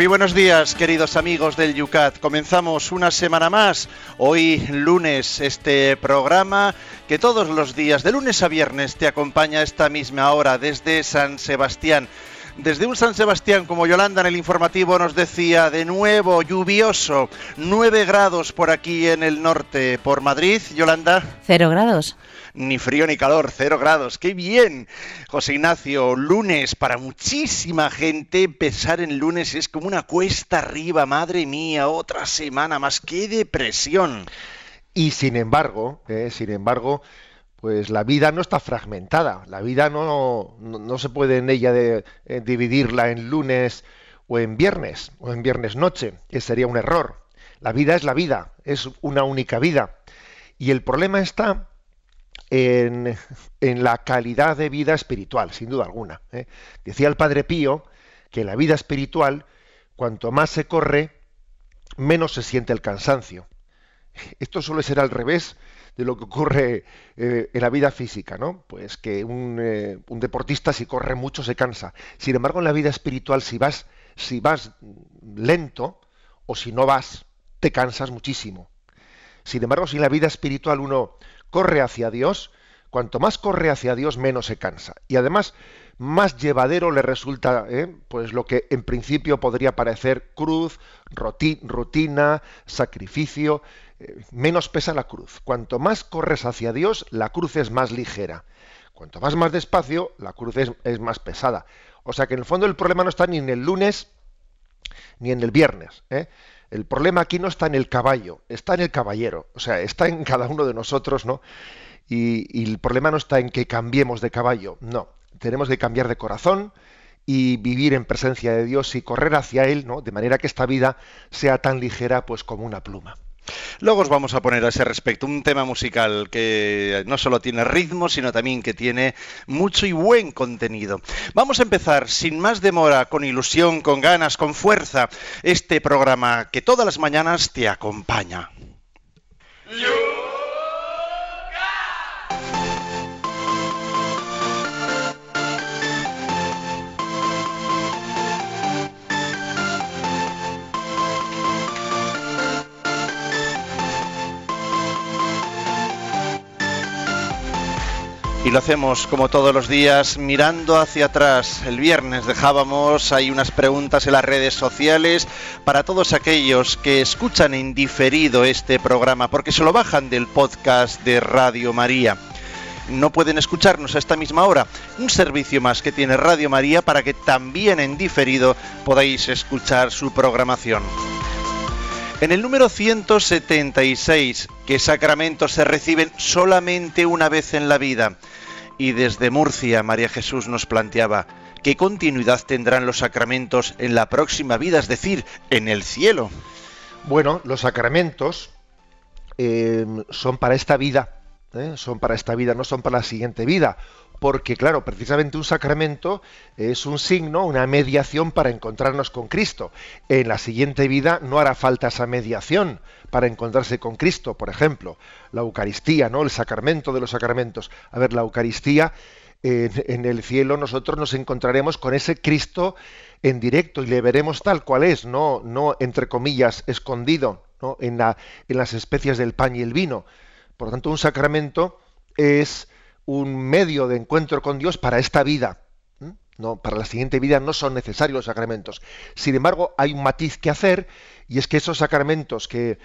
Muy buenos días, queridos amigos del Yucat. Comenzamos una semana más. Hoy lunes este programa que todos los días, de lunes a viernes, te acompaña a esta misma hora desde San Sebastián. Desde un San Sebastián, como Yolanda en el informativo nos decía, de nuevo lluvioso, 9 grados por aquí en el norte, por Madrid, Yolanda. Cero grados ni frío ni calor, cero grados. ¡Qué bien! José Ignacio, lunes para muchísima gente. Empezar en lunes es como una cuesta arriba, madre mía, otra semana más. ¡Qué depresión! Y sin embargo, eh, sin embargo, pues la vida no está fragmentada. La vida no, no, se puede en ella eh, dividirla en lunes o en viernes o en viernes noche. que sería un error. La vida es la vida, es una única vida. Y el problema está en, la calidad de vida espiritual, sin duda alguna. ¿eh? Decía el Padre Pío que la vida espiritual, cuanto más se corre, menos se siente el cansancio. Esto suele ser al revés de lo que ocurre eh, en la vida física, ¿no? Pues que un, eh, un, deportista si corre mucho se cansa. Sin embargo, en la vida espiritual, si vas, si vas lento o si no vas, te cansas muchísimo. Sin embargo, si en la vida espiritual uno corre hacia Dios, cuanto más corre hacia Dios, menos se cansa. Y además, más llevadero le resulta ¿eh? pues lo que en principio podría parecer cruz, rutina, sacrificio, eh, menos pesa la cruz. Cuanto más corres hacia Dios, la cruz es más ligera. Cuanto vas más despacio, la cruz es, más pesada. O sea que en el fondo el problema no está ni en el lunes ni en el viernes. ¿eh? El problema aquí no está en el caballo, está en el caballero, o sea, está en cada uno de nosotros, ¿no? Y, el problema no está en que cambiemos de caballo, no. Tenemos que cambiar de corazón y vivir en presencia de Dios y correr hacia Él, ¿no? De manera que esta vida sea tan ligera, pues como una pluma. Luego os vamos a poner a ese respecto un tema musical que no solo tiene ritmo, sino también que tiene mucho y buen contenido. Vamos a empezar sin más demora, con ilusión, con ganas, con fuerza, este programa que todas las mañanas te acompaña. Y lo hacemos como todos los días mirando hacia atrás. El viernes dejábamos ahí unas preguntas en las redes sociales para todos aquellos que escuchan en diferido este programa porque se lo bajan del podcast de Radio María. No pueden escucharnos a esta misma hora. Un servicio más que tiene Radio María para que también en diferido podáis escuchar su programación. En el número 176, que sacramentos se reciben solamente una vez en la vida. Y desde Murcia, María Jesús nos planteaba, ¿qué continuidad tendrán los sacramentos en la próxima vida, es decir, en el cielo? Bueno, los sacramentos eh, son para esta vida, ¿eh? son para esta vida, no son para la siguiente vida porque claro, precisamente un sacramento es un signo, una mediación para encontrarnos con Cristo. En la siguiente vida no hará falta esa mediación para encontrarse con Cristo, por ejemplo, la Eucaristía, ¿no? El sacramento de los sacramentos. A ver, la Eucaristía en, el cielo nosotros nos encontraremos con ese Cristo en directo y le veremos tal cual es, no, no entre comillas escondido, ¿no? en, la, en las especias del pan y el vino. Por lo tanto, un sacramento es un medio de encuentro con Dios para esta vida. No, para la siguiente vida no son necesarios los sacramentos. Sin embargo, hay un matiz que hacer y es que esos sacramentos que,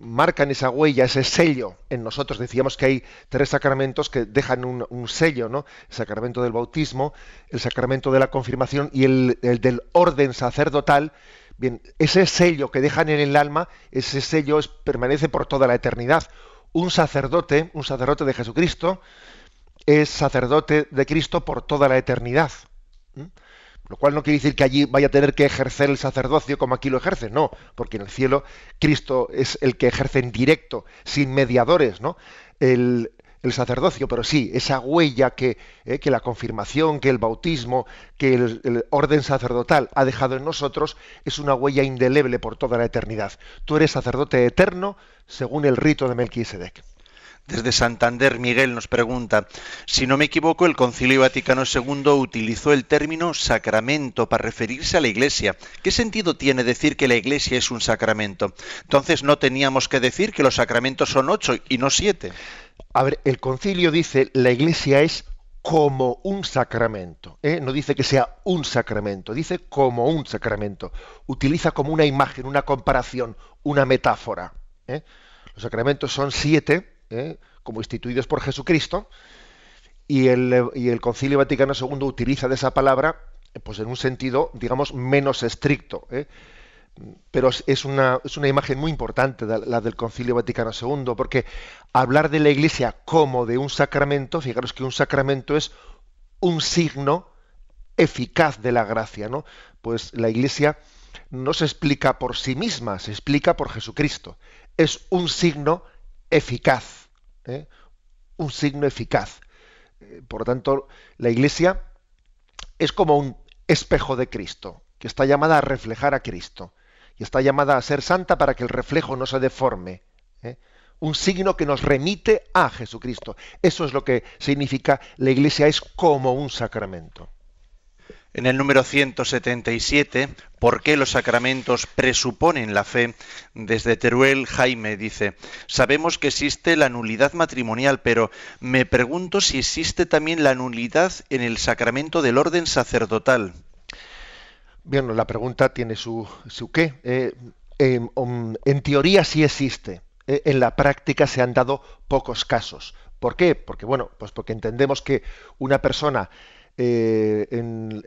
marcan esa huella, ese sello en nosotros, decíamos que hay tres sacramentos que dejan un, sello, ¿no? El sacramento del bautismo, el sacramento de la confirmación y el, el del orden sacerdotal. Bien, ese sello que dejan en el alma, ese sello es, permanece por toda la eternidad un sacerdote, un sacerdote de Jesucristo, es sacerdote de Cristo por toda la eternidad. Lo cual no quiere decir que allí vaya a tener que ejercer el sacerdocio como aquí lo ejerce, no, porque en el cielo Cristo es el que ejerce en directo, sin mediadores, ¿no? El, el sacerdocio, pero sí, esa huella que, eh, que la confirmación, que el bautismo, que el, orden sacerdotal ha dejado en nosotros, es una huella indeleble por toda la eternidad. Tú eres sacerdote eterno según el rito de Melquisedec. Desde Santander, Miguel nos pregunta, si no me equivoco, el Concilio Vaticano II utilizó el término sacramento para referirse a la Iglesia. ¿Qué sentido tiene decir que la Iglesia es un sacramento? Entonces, ¿no teníamos que decir que los sacramentos son ocho y no siete? A ver, el concilio dice la iglesia es como un sacramento. ¿eh? No dice que sea un sacramento, dice como un sacramento. Utiliza como una imagen, una comparación, una metáfora. ¿eh? Los sacramentos son siete, ¿eh? como instituidos por Jesucristo, y el, y el Concilio Vaticano II utiliza de esa palabra pues en un sentido, digamos, menos estricto pero es una, es una imagen muy importante la del Concilio Vaticano II, porque hablar de la Iglesia como de un sacramento, fijaros que un sacramento es un signo eficaz de la gracia, ¿no? Pues la Iglesia no se explica por sí misma, se explica por Jesucristo. Es un signo eficaz, ¿eh? un signo eficaz. Eh, por lo tanto, la Iglesia es como un espejo de Cristo, que está llamada a reflejar a Cristo y está llamada a ser santa para que el reflejo no se deforme. ¿eh? Un signo que nos remite a Jesucristo. Eso es lo que significa la Iglesia es como un sacramento. En el número 177, ¿por qué los sacramentos presuponen la fe? Desde Teruel, Jaime dice, sabemos que existe la nulidad matrimonial, pero me pregunto si existe también la nulidad en el sacramento del orden sacerdotal. Bien, la pregunta tiene su, su qué. Eh, um, en, teoría sí existe. Eh, en la práctica se han dado pocos casos. ¿Por qué? Porque, bueno, pues porque entendemos que una persona eh, en,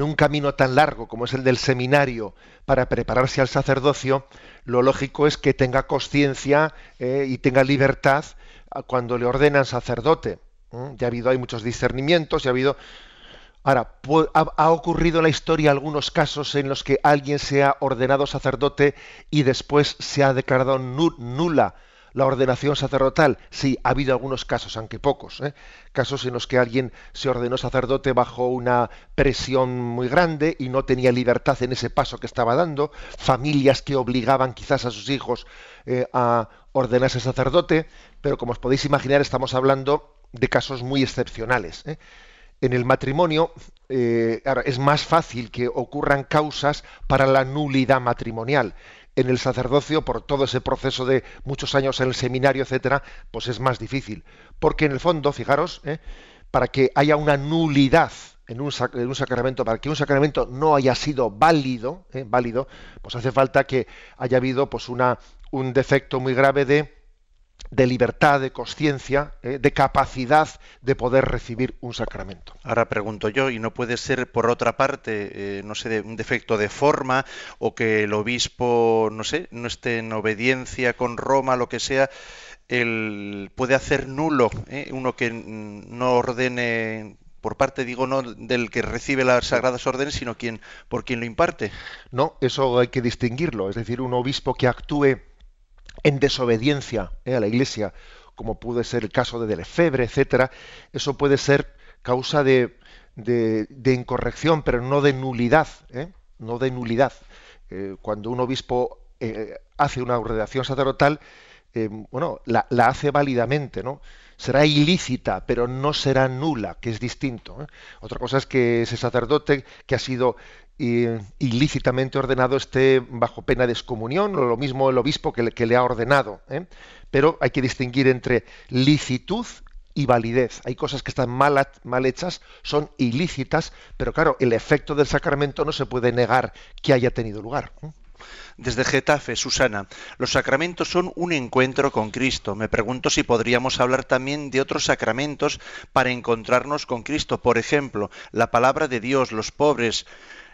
un camino tan largo como es el del seminario para prepararse al sacerdocio, lo lógico es que tenga conciencia y tenga libertad cuando le ordenan sacerdote. Ya ha habido, hay muchos discernimientos, y ha habido Ahora, ha, ocurrido en la historia algunos casos en los que alguien se ha ordenado sacerdote y después se ha declarado nula la ordenación sacerdotal. Sí, ha habido algunos casos, aunque pocos, ¿eh? casos en los que alguien se ordenó sacerdote bajo una presión muy grande y no tenía libertad en ese paso que estaba dando, familias que obligaban quizás a sus hijos eh, a ordenarse sacerdote, pero como os podéis imaginar estamos hablando de casos muy excepcionales. ¿eh? En el matrimonio eh, es más fácil que ocurran causas para la nulidad matrimonial. En el sacerdocio, por todo ese proceso de muchos años en el seminario, etcétera, pues es más difícil. Porque en el fondo, fijaros, ¿eh? para que haya una nulidad en un, sacramento, para que un sacramento no haya sido válido, ¿eh? válido, pues hace falta que haya habido pues una, un defecto muy grave de de libertad, de conciencia, eh, de capacidad de poder recibir un sacramento. Ahora pregunto yo, ¿y no puede ser por otra parte, eh, no sé, un defecto de forma o que el obispo, no sé, no esté en obediencia con Roma, lo que sea? El, puede hacer nulo eh, uno que no ordene por parte, digo, no del que recibe las sagradas órdenes, sino quien, por quien lo imparte. No, eso hay que distinguirlo. Es decir, un obispo que actúe en desobediencia eh, a la Iglesia, como puede ser el caso de Lefebvre, etcétera, eso puede ser causa de, de, incorrección, pero no de nulidad, ¿eh? no de nulidad. Eh, cuando un obispo hace una ordenación sacerdotal, bueno, la, la, hace válidamente, ¿no? Será ilícita, pero no será nula, que es distinto. Otra cosa es que ese sacerdote que ha sido ilícitamente ordenado esté bajo pena de excomunión, o lo mismo el obispo que le, que le ha ordenado. ¿eh? Pero hay que distinguir entre licitud y validez. Hay cosas que están mal, mal, hechas, son ilícitas, pero claro, el efecto del sacramento no se puede negar que haya tenido lugar. Desde Getafe, Susana, los sacramentos son un encuentro con Cristo. Me pregunto si podríamos hablar también de otros sacramentos para encontrarnos con Cristo. Por ejemplo, la palabra de Dios, los pobres,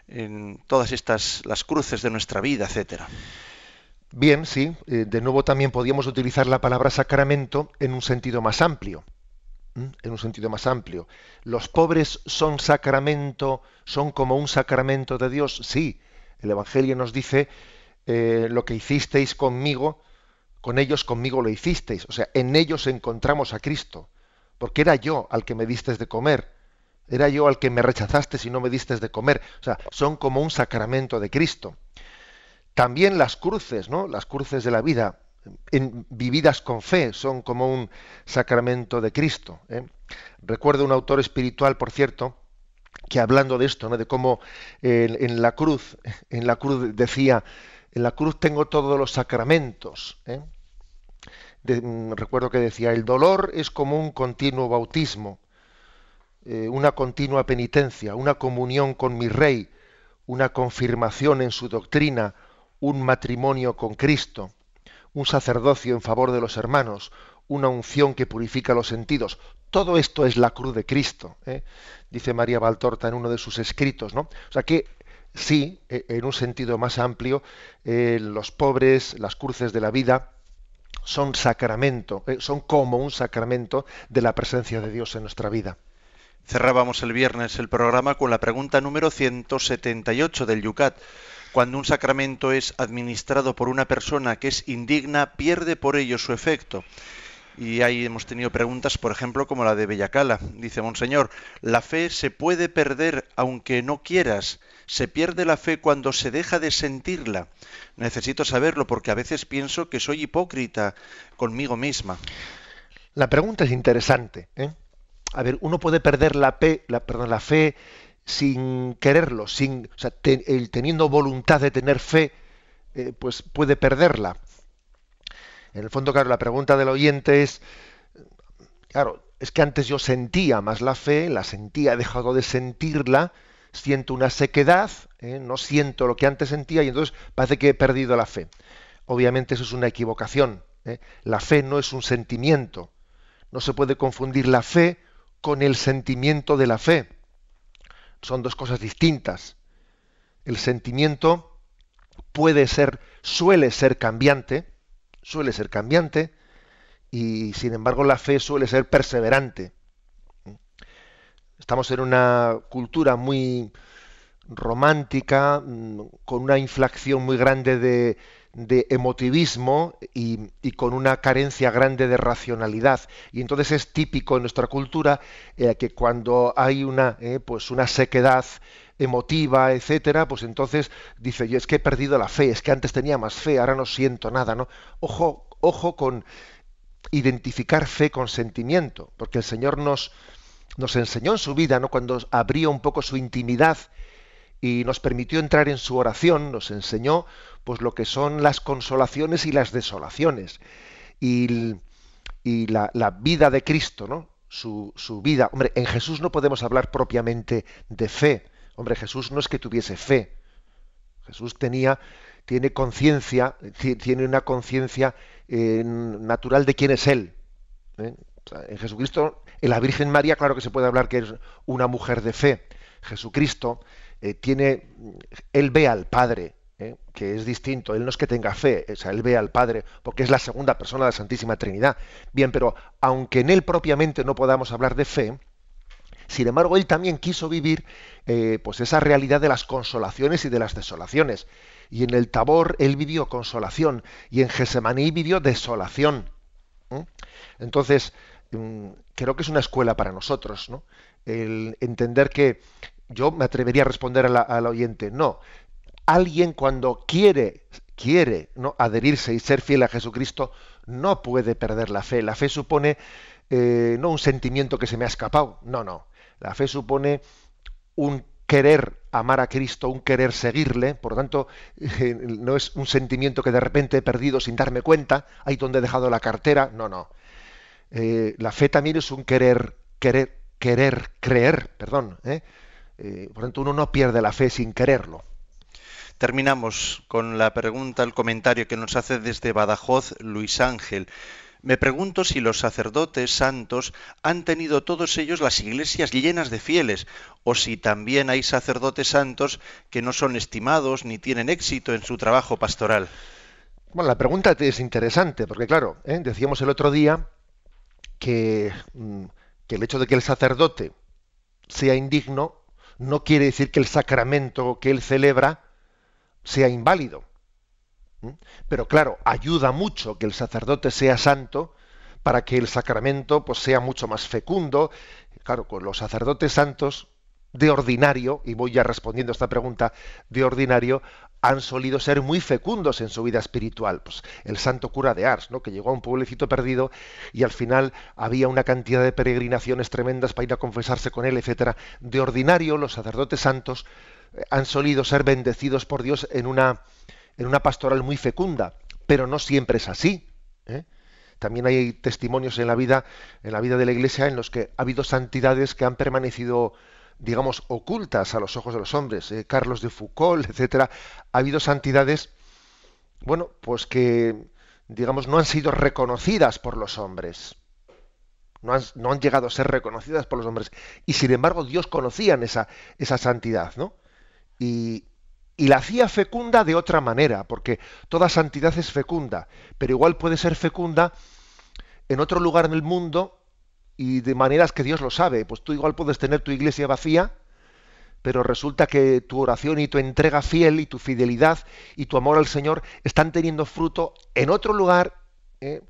en todas estas, las cruces de nuestra vida, etcétera. Bien, sí. Eh, de nuevo también podríamos utilizar la palabra sacramento en un sentido más amplio. En un sentido más amplio. ¿Los pobres son sacramento, son como un sacramento de Dios? Sí. El Evangelio nos dice eh, lo que hicisteis conmigo, con ellos conmigo lo hicisteis. O sea, en ellos encontramos a Cristo. porque era yo al que me diste de comer, era yo al que me rechazaste si no me diste de comer. O sea, son como un sacramento de Cristo. También las cruces, ¿no? Las cruces de la vida, en, vividas con fe, son como un sacramento de Cristo. ¿eh? Recuerdo un autor espiritual, por cierto, que hablando de esto, ¿no? de cómo en, la cruz, en la cruz decía, en la cruz tengo todos los sacramentos. ¿eh? Mm, recuerdo que decía, el dolor es como un continuo bautismo, eh, una continua penitencia, una comunión con mi rey, una confirmación en su doctrina, un matrimonio con Cristo, un sacerdocio en favor de los hermanos, una unción que purifica los sentidos. Todo esto es la cruz de Cristo, ¿eh? dice María Valtorta en uno de sus escritos. ¿no? O sea que sí, e, en un sentido más amplio, eh, los pobres, las cruces de la vida, son sacramento, ¿eh? son como un sacramento de la presencia de Dios en nuestra vida. Cerrábamos el viernes el programa con la pregunta número 178 del Yucat. Cuando un sacramento es administrado por una persona que es indigna, pierde por ello su efecto. Y ahí hemos tenido preguntas, por ejemplo, como la de Bellacala. Dice, Monseñor, la fe se puede perder aunque no quieras. Se pierde la fe cuando se deja de sentirla. Necesito saberlo porque a veces pienso que soy hipócrita conmigo misma. La pregunta es interesante. ¿eh? A ver, uno puede perder la, la, perdón, la fe sin quererlo, sin, o sea, el, teniendo voluntad de tener fe, eh, pues puede perderla. En el fondo, claro, la pregunta del oyente es, claro, es que antes yo sentía más la fe, la sentía, he dejado de sentirla, siento una sequedad, ¿eh? no siento lo que antes sentía y entonces parece que he perdido la fe. Obviamente eso es una equivocación. ¿eh? La fe no es un sentimiento. No se puede confundir la fe con el sentimiento de la fe. Son dos cosas distintas. El sentimiento puede ser, suele ser cambiante, suele ser cambiante y sin embargo la fe suele ser perseverante. Estamos en una cultura muy romántica, mm, con una inflación muy grande de, emotivismo y, con una carencia grande de racionalidad. Y entonces es típico en nuestra cultura eh, que cuando hay una, eh, pues una sequedad emotiva, etcétera, pues entonces dice, yo es que he perdido la fe, es que antes tenía más fe, ahora no siento nada, ¿no? Ojo, ojo con identificar fe con sentimiento, porque el Señor nos, nos enseñó en su vida, ¿no? Cuando abrió un poco su intimidad y nos permitió entrar en su oración, nos enseñó pues lo que son las consolaciones y las desolaciones. Y, y la, la, vida de Cristo, ¿no? Su, su vida. Hombre, en Jesús no podemos hablar propiamente de fe, Hombre, Jesús no es que tuviese fe. Jesús tenía, tiene conciencia, tiene una conciencia eh, natural de quién es Él. ¿eh? en Jesucristo, en la Virgen María, claro que se puede hablar que es una mujer de fe. Jesucristo eh, tiene, Él ve al Padre, que es distinto. Él no es que tenga fe, o sea, Él ve al Padre, porque es la segunda persona de la Santísima Trinidad. Bien, pero aunque en Él propiamente no podamos hablar de fe, sin embargo, él también quiso vivir eh, pues esa realidad de las consolaciones y de las desolaciones. Y en el Tabor él vivió consolación y en Gesemaní vivió desolación. Entonces, mm, creo que es una escuela para nosotros, ¿no? El entender que yo me atrevería a responder al oyente, no. Alguien cuando quiere, quiere ¿no? adherirse y ser fiel a Jesucristo, no puede perder la fe. La fe supone eh, no un sentimiento que se me ha escapado, no, no. La fe supone un querer amar a Cristo, un querer seguirle, por lo tanto, eh, no es un sentimiento que de repente he perdido sin darme cuenta, ahí donde he dejado la cartera, no, no. Eh, la fe también es un querer, querer, querer, creer, perdón. ¿eh? por lo tanto, uno no pierde la fe sin quererlo. Terminamos con la pregunta, el comentario que nos hace desde Badajoz Luis Ángel. Me pregunto si los sacerdotes santos han tenido todos ellos las iglesias llenas de fieles, o si también hay sacerdotes santos que no son estimados ni tienen éxito en su trabajo pastoral. Bueno, la pregunta es interesante, porque claro, ¿eh? decíamos el otro día mm, que el hecho de que el sacerdote sea indigno no quiere decir que el sacramento que él celebra sea inválido. ¿Mm? Pero claro, ayuda mucho que el sacerdote sea santo, para que el sacramento pues, sea mucho más fecundo. Claro, con los sacerdotes santos de ordinario, y voy ya respondiendo a esta pregunta, de ordinario, han solido ser muy fecundos en su vida espiritual. Pues el santo cura de Ars, ¿no? que llegó a un pueblecito perdido y al final había una cantidad de peregrinaciones tremendas para ir a confesarse con él, etcétera. De ordinario, los sacerdotes santos eh, han solido ser bendecidos por Dios en una, en una pastoral muy fecunda, pero no siempre es así. ¿eh? También hay testimonios en la vida, en la vida de la Iglesia, en los que ha habido santidades que han permanecido digamos, ocultas a los ojos de los hombres. Eh, Carlos de Foucault, etcétera, ha habido santidades, bueno, pues que, digamos, no han sido reconocidas por los hombres. No han, no han, llegado a ser reconocidas por los hombres. Y sin embargo, Dios conocía esa, esa santidad, ¿no? Y, y la hacía fecunda de otra manera, porque toda santidad es fecunda, pero igual puede ser fecunda en otro lugar en el mundo y de maneras que Dios lo sabe. Pues tú igual puedes tener tu iglesia vacía, pero resulta que tu oración y tu entrega fiel y tu fidelidad y tu amor al Señor están teniendo fruto en otro lugar, ¿eh?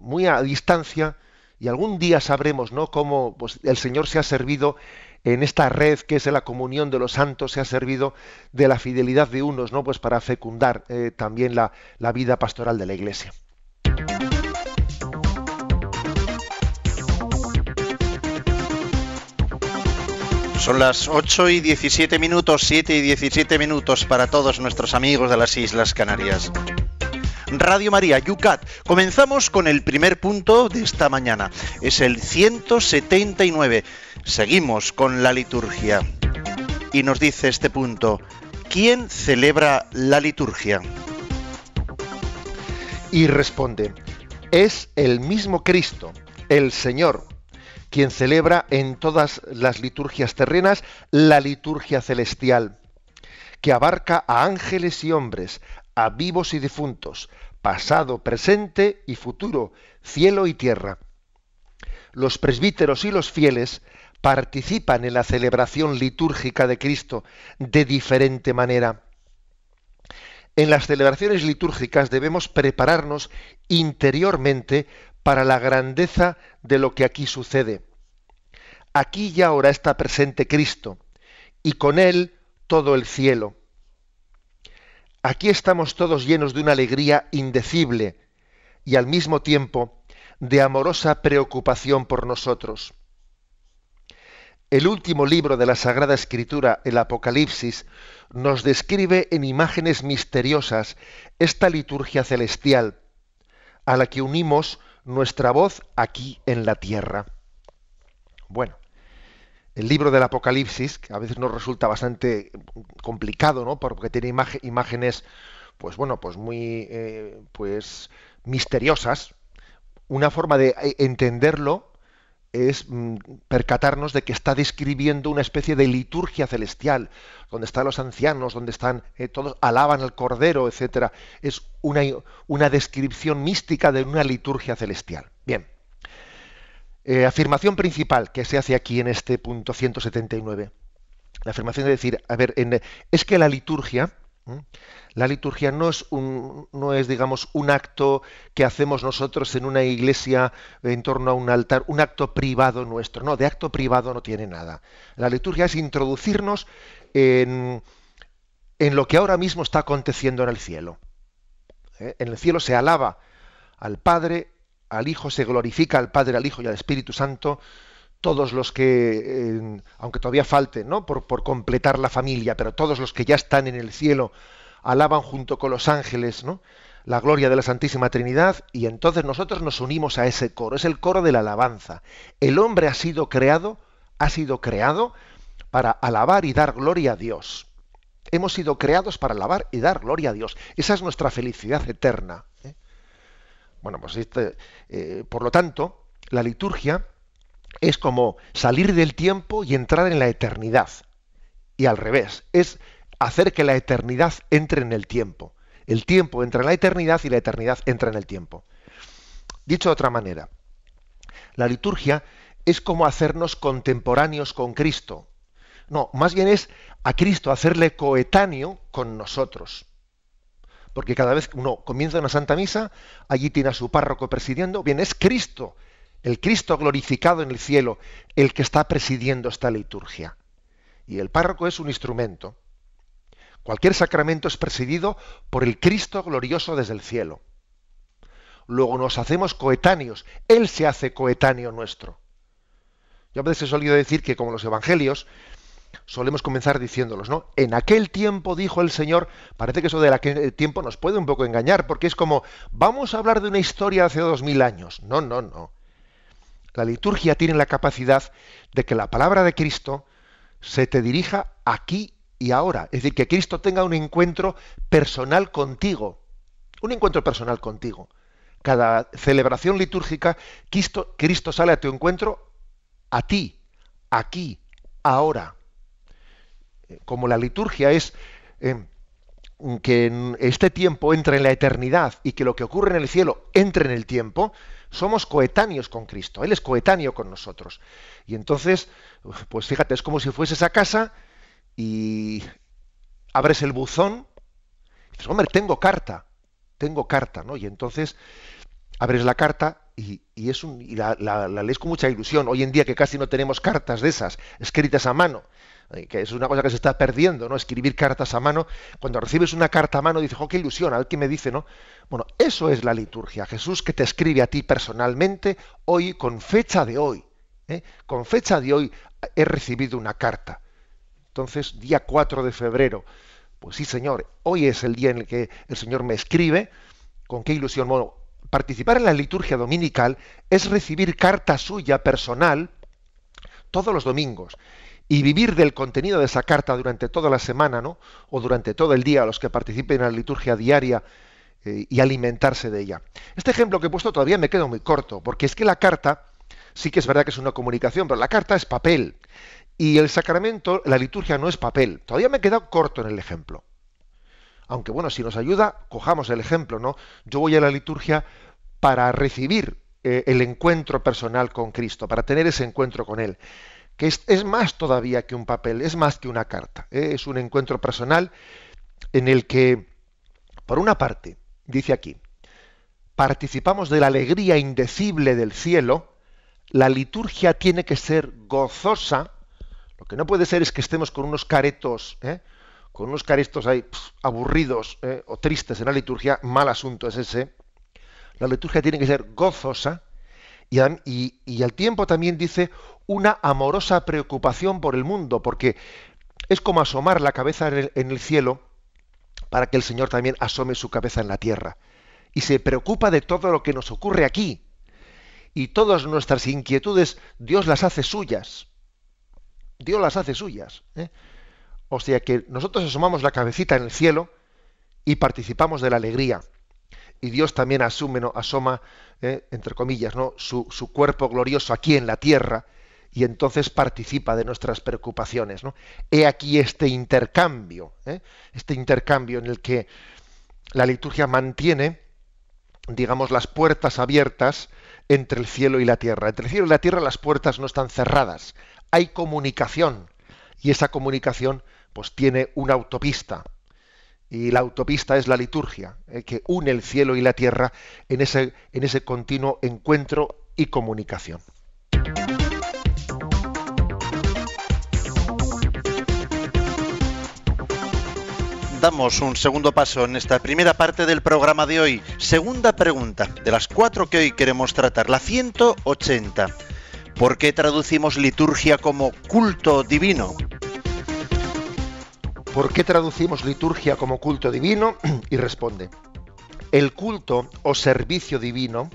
muy a distancia, y algún día sabremos ¿no? cómo pues, el Señor se ha servido en esta red que es la comunión de los santos, se ha servido de la fidelidad de unos, ¿no? pues para fecundar eh, también la, la vida pastoral de la iglesia. Son las 8 y 17 minutos, 7 y 17 minutos para todos nuestros amigos de las Islas Canarias. Radio María, Yucat. Comenzamos con el primer punto de esta mañana. Es el 179. Seguimos con la liturgia. Y nos dice este punto, ¿quién celebra la liturgia? Y responde, es el mismo Cristo, el Señor, quien celebra en todas las liturgias terrenas la liturgia celestial, que abarca a ángeles y hombres, a vivos y difuntos, pasado, presente y futuro, cielo y tierra. Los presbíteros y los fieles participan en la celebración litúrgica de Cristo de diferente manera. En las celebraciones litúrgicas debemos prepararnos interiormente para la grandeza de lo que aquí sucede. Aquí y ahora está presente Cristo y con Él todo el cielo. Aquí estamos todos llenos de una alegría indecible y al mismo tiempo de amorosa preocupación por nosotros. El último libro de la Sagrada Escritura, el Apocalipsis, nos describe en imágenes misteriosas esta liturgia celestial, a la que unimos nuestra voz aquí en la tierra. Bueno, el libro del Apocalipsis, que a veces nos resulta bastante complicado, ¿no? Porque tiene imágenes, pues bueno, pues muy, eh, pues misteriosas. Una forma de eh, entenderlo es mm, percatarnos de que está describiendo una especie de liturgia celestial, donde están los ancianos, donde están eh, todos alaban al Cordero, etcétera. Es una, una descripción mística de una liturgia celestial. Bien. Eh, afirmación principal que se hace aquí en este punto 179. La afirmación de decir, a ver, es que la liturgia, la liturgia no es, un, no es, digamos, un acto que hacemos nosotros en una iglesia en torno a un altar, un acto privado nuestro. No, de acto privado no tiene nada. La liturgia es introducirnos en, en lo que ahora mismo está aconteciendo en el cielo. ¿Eh? En el cielo se alaba al Padre, al Hijo, se glorifica al Padre, al Hijo y al Espíritu Santo todos los que, aunque todavía falte, ¿no? Por, por, completar la familia, pero todos los que ya están en el cielo alaban junto con los ángeles, ¿no? La gloria de la Santísima Trinidad y entonces nosotros nos unimos a ese coro, es el coro de la alabanza. El hombre ha sido creado, ha sido creado para alabar y dar gloria a Dios. Hemos sido creados para alabar y dar gloria a Dios. Esa es nuestra felicidad eterna. ¿eh? Bueno, pues este, eh, por lo tanto, la liturgia es como salir del tiempo y entrar en la eternidad. Y al revés, es hacer que la eternidad entre en el tiempo. El tiempo entra en la eternidad y la eternidad entra en el tiempo. Dicho de otra manera, la liturgia es como hacernos contemporáneos con Cristo. No, más bien es a Cristo hacerle coetáneo con nosotros. Porque cada vez que uno comienza una Santa Misa, allí tiene a su párroco presidiendo, bien, es Cristo, el Cristo glorificado en el cielo, el que está presidiendo esta liturgia. Y el párroco es un instrumento. Cualquier sacramento es presidido por el Cristo glorioso desde el cielo. Luego nos hacemos coetáneos, Él se hace coetáneo nuestro. Yo a veces he solido decir que como los evangelios, solemos comenzar diciéndolos, ¿no? En aquel tiempo dijo el Señor, parece que eso de aquel tiempo nos puede un poco engañar, porque es como, vamos a hablar de una historia hace dos mil años. No, no, no. La liturgia tiene la capacidad de que la palabra de Cristo se te dirija aquí y ahora. Es decir, que Cristo tenga un encuentro personal contigo. Un encuentro personal contigo. Cada celebración litúrgica, Cristo, Cristo sale a tu encuentro a ti, aquí, ahora. Como la liturgia es eh, que este tiempo entre en la eternidad y que lo que ocurre en el cielo entre en el tiempo, somos coetáneos con Cristo, Él es coetáneo con nosotros. Y entonces, pues fíjate, es como si fueses a casa y abres el buzón y dices, hombre, tengo carta, tengo carta, ¿no? Y entonces abres la carta y, es y la, la, lees con mucha ilusión. Hoy en día que casi no tenemos cartas de esas, escritas a mano, que es una cosa que se está perdiendo, ¿no? Escribir cartas a mano. Cuando recibes una carta a mano dices, oh, qué ilusión, a ver qué me dice, ¿no? Bueno, eso es la liturgia. Jesús que te escribe a ti personalmente hoy con fecha de hoy. ¿eh? Con fecha de hoy he recibido una carta. Entonces, día 4 de febrero, pues sí, Señor, hoy es el día en el que el Señor me escribe. ¿Con qué ilusión? Bueno, participar en la liturgia dominical es recibir carta suya personal todos los domingos y vivir del contenido de esa carta durante toda la semana, ¿no? O durante todo el día, a los que participen en la liturgia diaria eh, y alimentarse de ella. Este ejemplo que he puesto todavía me queda muy corto, porque es que la carta sí que es verdad que es una comunicación, pero la carta es papel y el sacramento, la liturgia no es papel. Todavía me he quedado corto en el ejemplo. Aunque bueno, si nos ayuda, cojamos el ejemplo, ¿no? Yo voy a la liturgia para recibir eh, el encuentro personal con Cristo, para tener ese encuentro con Él que es, más todavía que un papel, es más que una carta. ¿eh? Es un encuentro personal en el que, por una parte, dice aquí, participamos de la alegría indecible del cielo, la liturgia tiene que ser gozosa, lo que no puede ser es que estemos con unos caretos, ¿eh? con unos caretos ahí aburridos ¿eh? o tristes en la liturgia, mal asunto es ese. La liturgia tiene que ser gozosa y, y, al tiempo también dice una amorosa preocupación por el mundo, porque es como asomar la cabeza en el, cielo para que el Señor también asome su cabeza en la tierra. Y se preocupa de todo lo que nos ocurre aquí. Y todas nuestras inquietudes Dios las hace suyas. Dios las hace suyas. ¿eh? O sea que nosotros asomamos la cabecita en el cielo y participamos de la alegría. Y Dios también asume, ¿no? asoma, ¿eh? entre comillas, ¿no? Su, su, cuerpo glorioso aquí en la tierra y entonces participa de nuestras preocupaciones. ¿no? He aquí este intercambio, ¿eh? este intercambio en el que la liturgia mantiene, digamos, las puertas abiertas entre el cielo y la tierra. Entre el cielo y la tierra las puertas no están cerradas, hay comunicación y esa comunicación pues tiene una autopista. Y la autopista es la liturgia, ¿eh? que une el cielo y la tierra en ese, en ese continuo encuentro y comunicación. damos un segundo paso en esta primera parte del programa de hoy. Segunda pregunta, de las cuatro que hoy queremos tratar, la 180. ¿Por qué traducimos liturgia como culto divino? ¿Por qué traducimos liturgia como culto divino? Y responde, el culto o servicio divino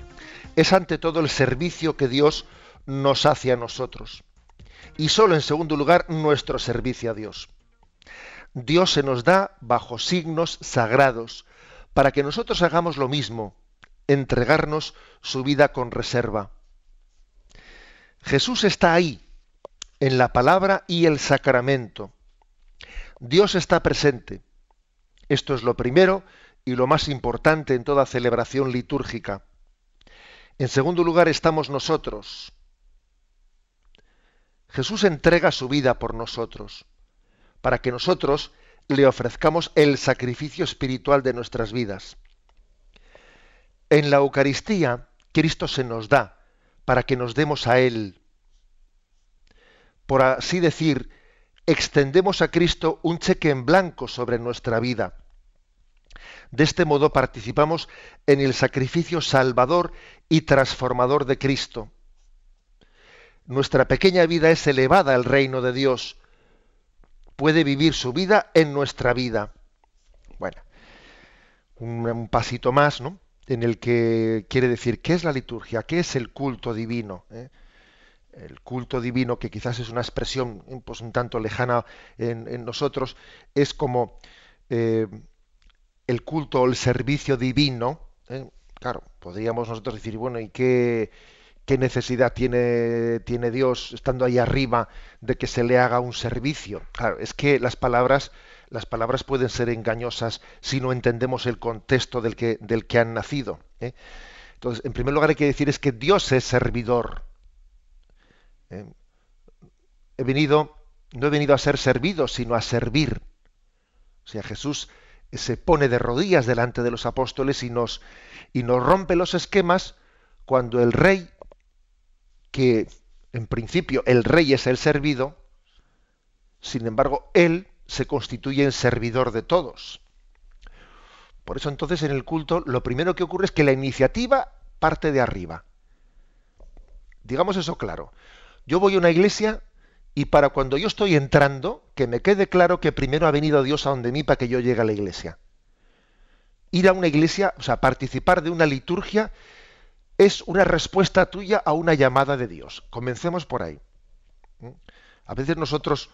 es ante todo el servicio que Dios nos hace a nosotros. Y solo en segundo lugar nuestro servicio a Dios. Dios se nos da bajo signos sagrados para que nosotros hagamos lo mismo, entregarnos su vida con reserva. Jesús está ahí, en la palabra y el sacramento. Dios está presente. Esto es lo primero y lo más importante en toda celebración litúrgica. En segundo lugar estamos nosotros. Jesús entrega su vida por nosotros para que nosotros le ofrezcamos el sacrificio espiritual de nuestras vidas. En la Eucaristía, Cristo se nos da para que nos demos a Él. Por así decir, extendemos a Cristo un cheque en blanco sobre nuestra vida. De este modo participamos en el sacrificio salvador y transformador de Cristo. Nuestra pequeña vida es elevada al reino de Dios. Puede vivir su vida en nuestra vida. Bueno, un, pasito más, ¿no? En el que quiere decir qué es la liturgia, qué es el culto divino. ¿Eh? El culto divino, que quizás es una expresión pues, un tanto lejana en, nosotros, es como eh, el culto o el servicio divino. ¿eh? Claro, podríamos nosotros decir, bueno, ¿y qué, qué necesidad tiene, tiene Dios estando ahí arriba de que se le haga un servicio? Claro, es que las palabras, las palabras pueden ser engañosas si no entendemos el contexto del que, del que han nacido. ¿eh? Entonces, en primer lugar hay que decir es que Dios es servidor. ¿Eh? He venido, no he venido a ser servido, sino a servir. O sea, Jesús se pone de rodillas delante de los apóstoles y nos, y nos rompe los esquemas cuando el rey, que en principio el rey es el servido, sin embargo, él se constituye en servidor de todos. Por eso entonces en el culto lo primero que ocurre es que la iniciativa parte de arriba. Digamos eso claro. Yo voy a una iglesia y para cuando yo estoy entrando, que me quede claro que primero ha venido Dios a donde mí para que yo llegue a la iglesia. Ir a una iglesia, o sea, participar de una liturgia, es una respuesta tuya a una llamada de Dios. Comencemos por ahí. ¿Mm? A veces nosotros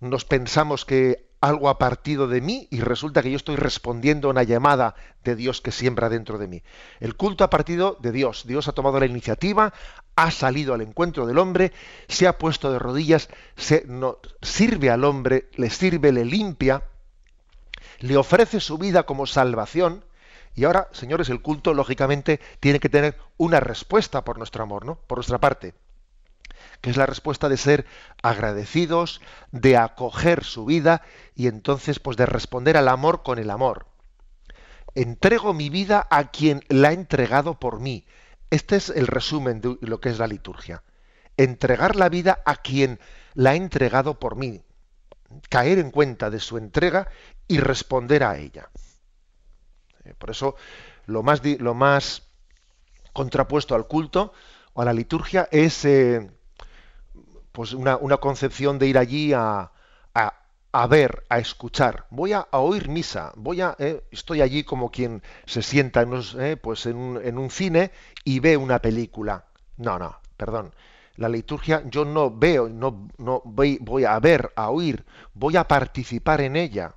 nos pensamos que algo ha partido de mí y resulta que yo estoy respondiendo a una llamada de Dios que siembra dentro de mí. El culto ha partido de Dios. Dios ha tomado la iniciativa, ha salido al encuentro del hombre, se ha puesto de rodillas, se, sirve al hombre, le sirve, le limpia, le ofrece su vida como salvación. Y ahora, señores, el culto lógicamente tiene que tener una respuesta por nuestro amor, ¿no? Por nuestra parte que es la respuesta de ser agradecidos, de acoger su vida y entonces pues de responder al amor con el amor. Entrego mi vida a quien la ha entregado por mí. Este es el resumen de lo que es la liturgia. Entregar la vida a quien la ha entregado por mí. Caer en cuenta de su entrega y responder a ella. Eh, por eso lo más, lo más contrapuesto al culto o a la liturgia es eh, pues una, concepción de ir allí a, a, ver, a escuchar. Voy a, oír misa, voy a, eh, estoy allí como quien se sienta en, eh, pues en, un, en un cine y ve una película. No, no, perdón. La liturgia yo no veo, no, no voy, voy a ver, a oír, voy a participar en ella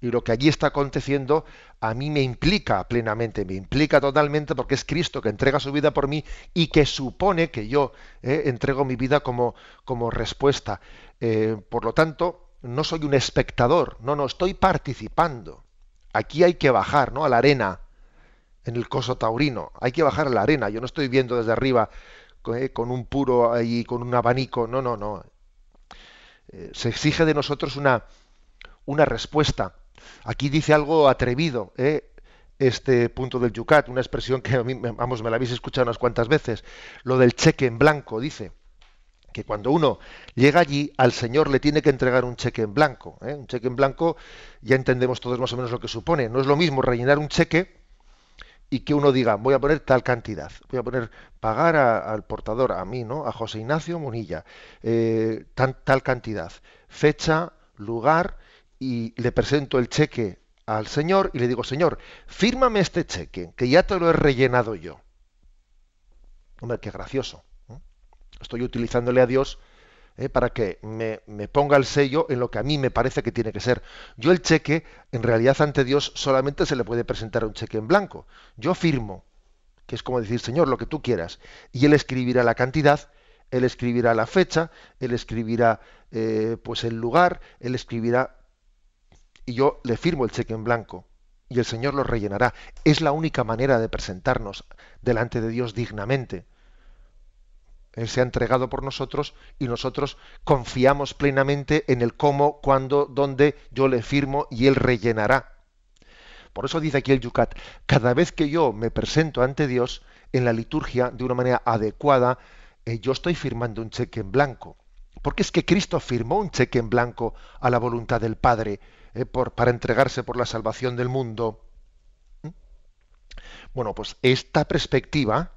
y lo que allí está aconteciendo a mí me implica plenamente, me implica totalmente porque es Cristo que entrega su vida por mí y que supone que yo eh, entrego mi vida como, como respuesta. Eh, por lo tanto, no soy un espectador, no, no, estoy participando. Aquí hay que bajar, ¿no? A la arena, en el coso taurino. Hay que bajar a la arena. Yo no estoy viendo desde arriba eh, con un puro ahí, con un abanico. No, no, no. se exige de nosotros una, una respuesta. Aquí dice algo atrevido, ¿eh? este punto del Yucat, una expresión que a mí, vamos, me la habéis escuchado unas cuantas veces, lo del cheque en blanco, dice que cuando uno llega allí, al Señor le tiene que entregar un cheque en blanco. ¿eh? Un cheque en blanco, ya entendemos todos más o menos lo que supone. No es lo mismo rellenar un cheque y que uno diga, voy a poner tal cantidad, voy a poner pagar al portador, a mí, ¿no? A José Ignacio Munilla, eh, tal cantidad, fecha, lugar y le presento el cheque al Señor y le digo, Señor, fírmame este cheque, que ya te lo he rellenado yo. Hombre, qué gracioso. Estoy utilizándole a Dios ¿eh? para que me, me, ponga el sello en lo que a mí me parece que tiene que ser. Yo el cheque, en realidad ante Dios solamente se le puede presentar un cheque en blanco. Yo firmo, que es como decir, Señor, lo que tú quieras. Y Él escribirá la cantidad, Él escribirá la fecha, Él escribirá eh, pues el lugar, Él escribirá y yo le firmo el cheque en blanco y el Señor lo rellenará. Es la única manera de presentarnos delante de Dios dignamente. Él se ha entregado por nosotros y nosotros confiamos plenamente en el cómo, cuándo, dónde yo le firmo y Él rellenará. Por eso dice aquí el Yucat, cada vez que yo me presento ante Dios en la liturgia de una manera adecuada, eh, yo estoy firmando un cheque en blanco. Porque es que Cristo firmó un cheque en blanco a la voluntad del Padre eh, por, para entregarse por la salvación del mundo. ¿Mm? Bueno, pues esta perspectiva,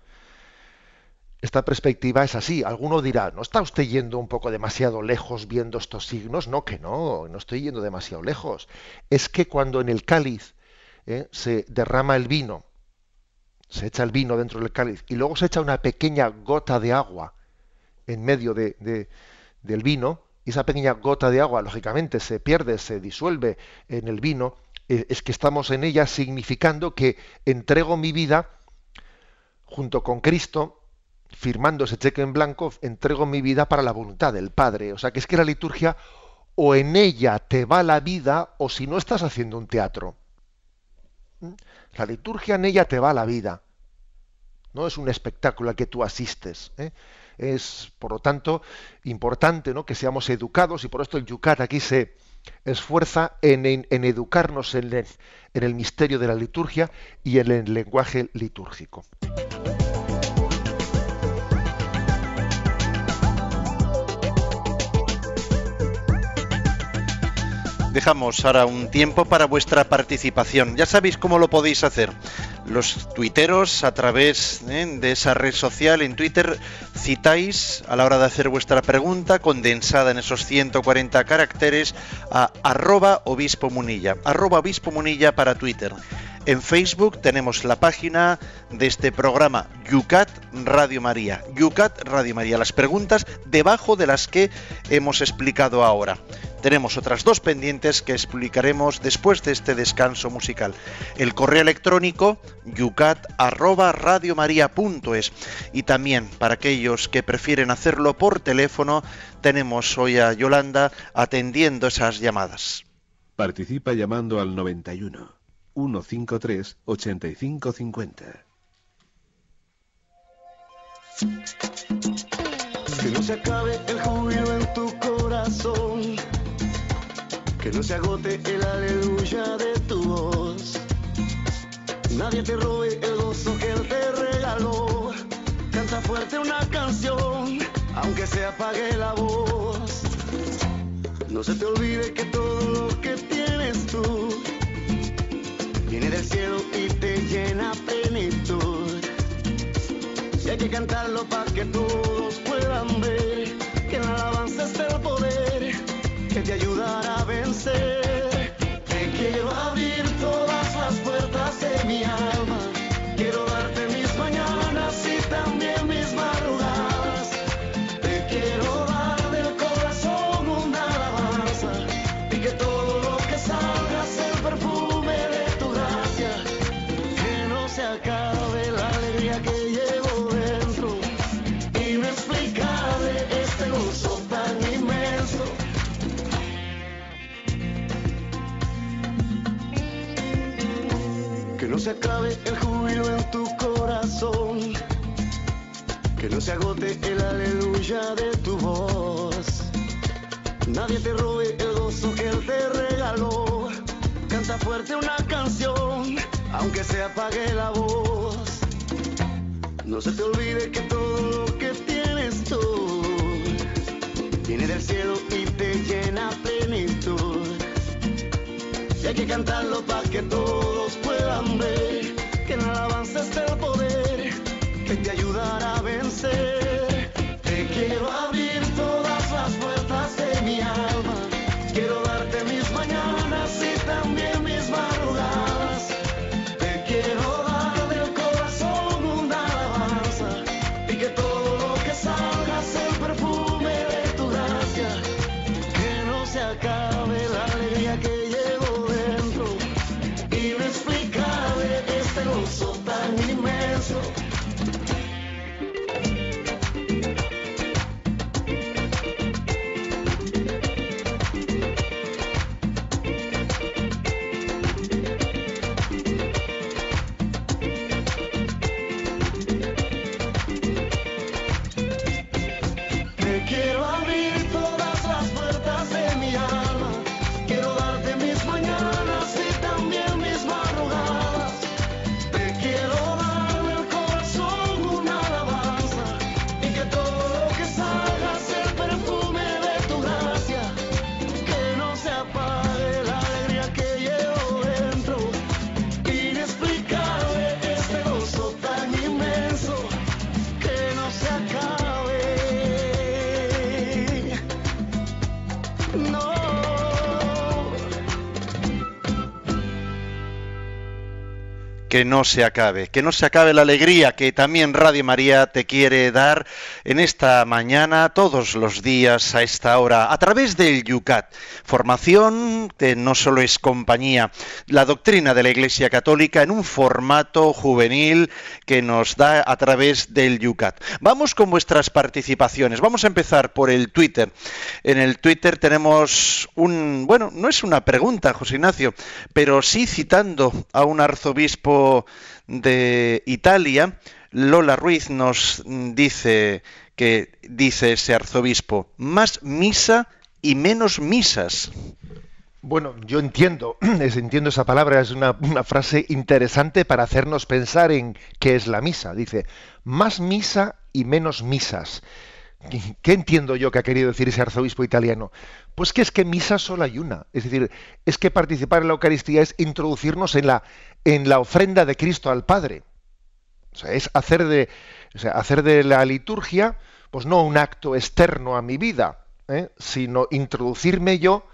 esta perspectiva es así. Alguno dirá, ¿no está usted yendo un poco demasiado lejos viendo estos signos? No, que no, no estoy yendo demasiado lejos. Es que cuando en el cáliz ¿eh? se derrama el vino, se echa el vino dentro del cáliz y luego se echa una pequeña gota de agua en medio de, del vino, y esa pequeña gota de agua, lógicamente, se pierde, se disuelve en el vino, eh, es que estamos en ella significando que entrego mi vida junto con Cristo, firmando ese cheque en blanco, entrego mi vida para la voluntad del Padre. O sea que es que la liturgia o en ella te va la vida o si no estás haciendo un teatro. La liturgia en ella te va la vida. No es un espectáculo al que tú asistes. ¿eh? Es, por lo tanto, importante ¿no? que seamos educados y por esto el Yucat aquí se esfuerza en, en, educarnos en en el misterio de la liturgia y en el lenguaje litúrgico. Dejamos ahora un tiempo para vuestra participación. Ya sabéis cómo lo podéis hacer. Los tuiteros a través ¿eh? de esa red social en Twitter citáis a la hora de hacer vuestra pregunta condensada en esos 140 caracteres a arroba obispo munilla. Arroba obispo munilla para Twitter. En Facebook tenemos la página de este programa Yucat Radio María. Yucat Radio María. Las preguntas debajo de las que hemos explicado ahora. Tenemos otras dos pendientes que explicaremos después de este descanso musical. El correo electrónico yucat@radiomaria.es y también para aquellos que prefieren hacerlo por teléfono, tenemos hoy a Yolanda atendiendo esas llamadas. Participa llamando al 91 153 8550. Que no se acabe el júbilo en tu corazón que no se agote el aleluya de tu voz. Nadie te robe el gozo que Él te regaló. Canta fuerte una canción, aunque se apague la voz. No se te olvide que todo lo que tienes tú viene del cielo y te llena plenitud. Y hay que cantarlo para que todos puedan ver que en la alabanza está el poder que te ayudará a vencer. Te quiero abrir todas las puertas de mi alma. Se acabe el júbilo en tu corazón. Que no se agote el aleluya de tu voz. Nadie te robe el gozo que Él te regaló. Canta fuerte una canción, aunque se apague la voz. No se te olvide que todo lo que tienes tú viene del cielo y te llena plenitud. Y hay que cantarlo para que todos puedan ver que en la alabanza está el poder que te ayudará a vencer. Te quiero abrir todas las puertas de mi alma. No. Que no se acabe, que no se acabe la alegría que también Radio María te quiere dar en esta mañana, todos los días a esta hora, a través del Yucat. Formación que no solo es compañía, la doctrina de la Iglesia Católica en un formato juvenil que nos da a través del Yucat. Vamos con vuestras participaciones. Vamos a empezar por el Twitter. En el Twitter tenemos un, bueno, no es una pregunta, José Ignacio, pero sí citando a un arzobispo de Italia, Lola Ruiz nos dice que dice ese arzobispo, más misa y menos misas. Bueno, yo entiendo, entiendo esa palabra, es una, una, frase interesante para hacernos pensar en qué es la misa. Dice, más misa y menos misas. ¿Qué entiendo yo que ha querido decir ese arzobispo italiano? Pues que es que misa solo hay una. Es decir, es que participar en la Eucaristía es introducirnos en la, en la ofrenda de Cristo al Padre. O sea, es hacer de, hacer de la liturgia, pues no un acto externo a mi vida, ¿eh? sino introducirme yo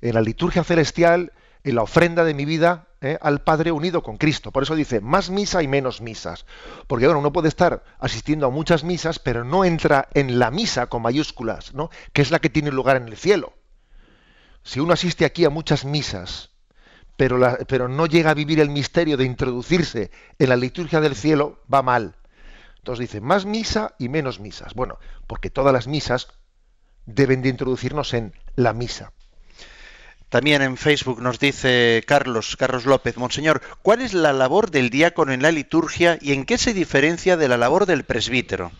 en la liturgia celestial, en la ofrenda de mi vida ¿eh? al Padre unido con Cristo. Por eso dice, más misa y menos misas. Porque bueno, uno puede estar asistiendo a muchas misas, pero no entra en la misa con mayúsculas, ¿no? que es la que tiene lugar en el cielo. Si uno asiste aquí a muchas misas, pero, pero no llega a vivir el misterio de introducirse en la liturgia del cielo, va mal. Entonces dice, más misa y menos misas. Bueno, porque todas las misas deben de introducirnos en la misa. También en Facebook nos dice Carlos, Carlos López, Monseñor, ¿cuál es la labor del diácono en la liturgia y en qué se diferencia de la labor del presbítero?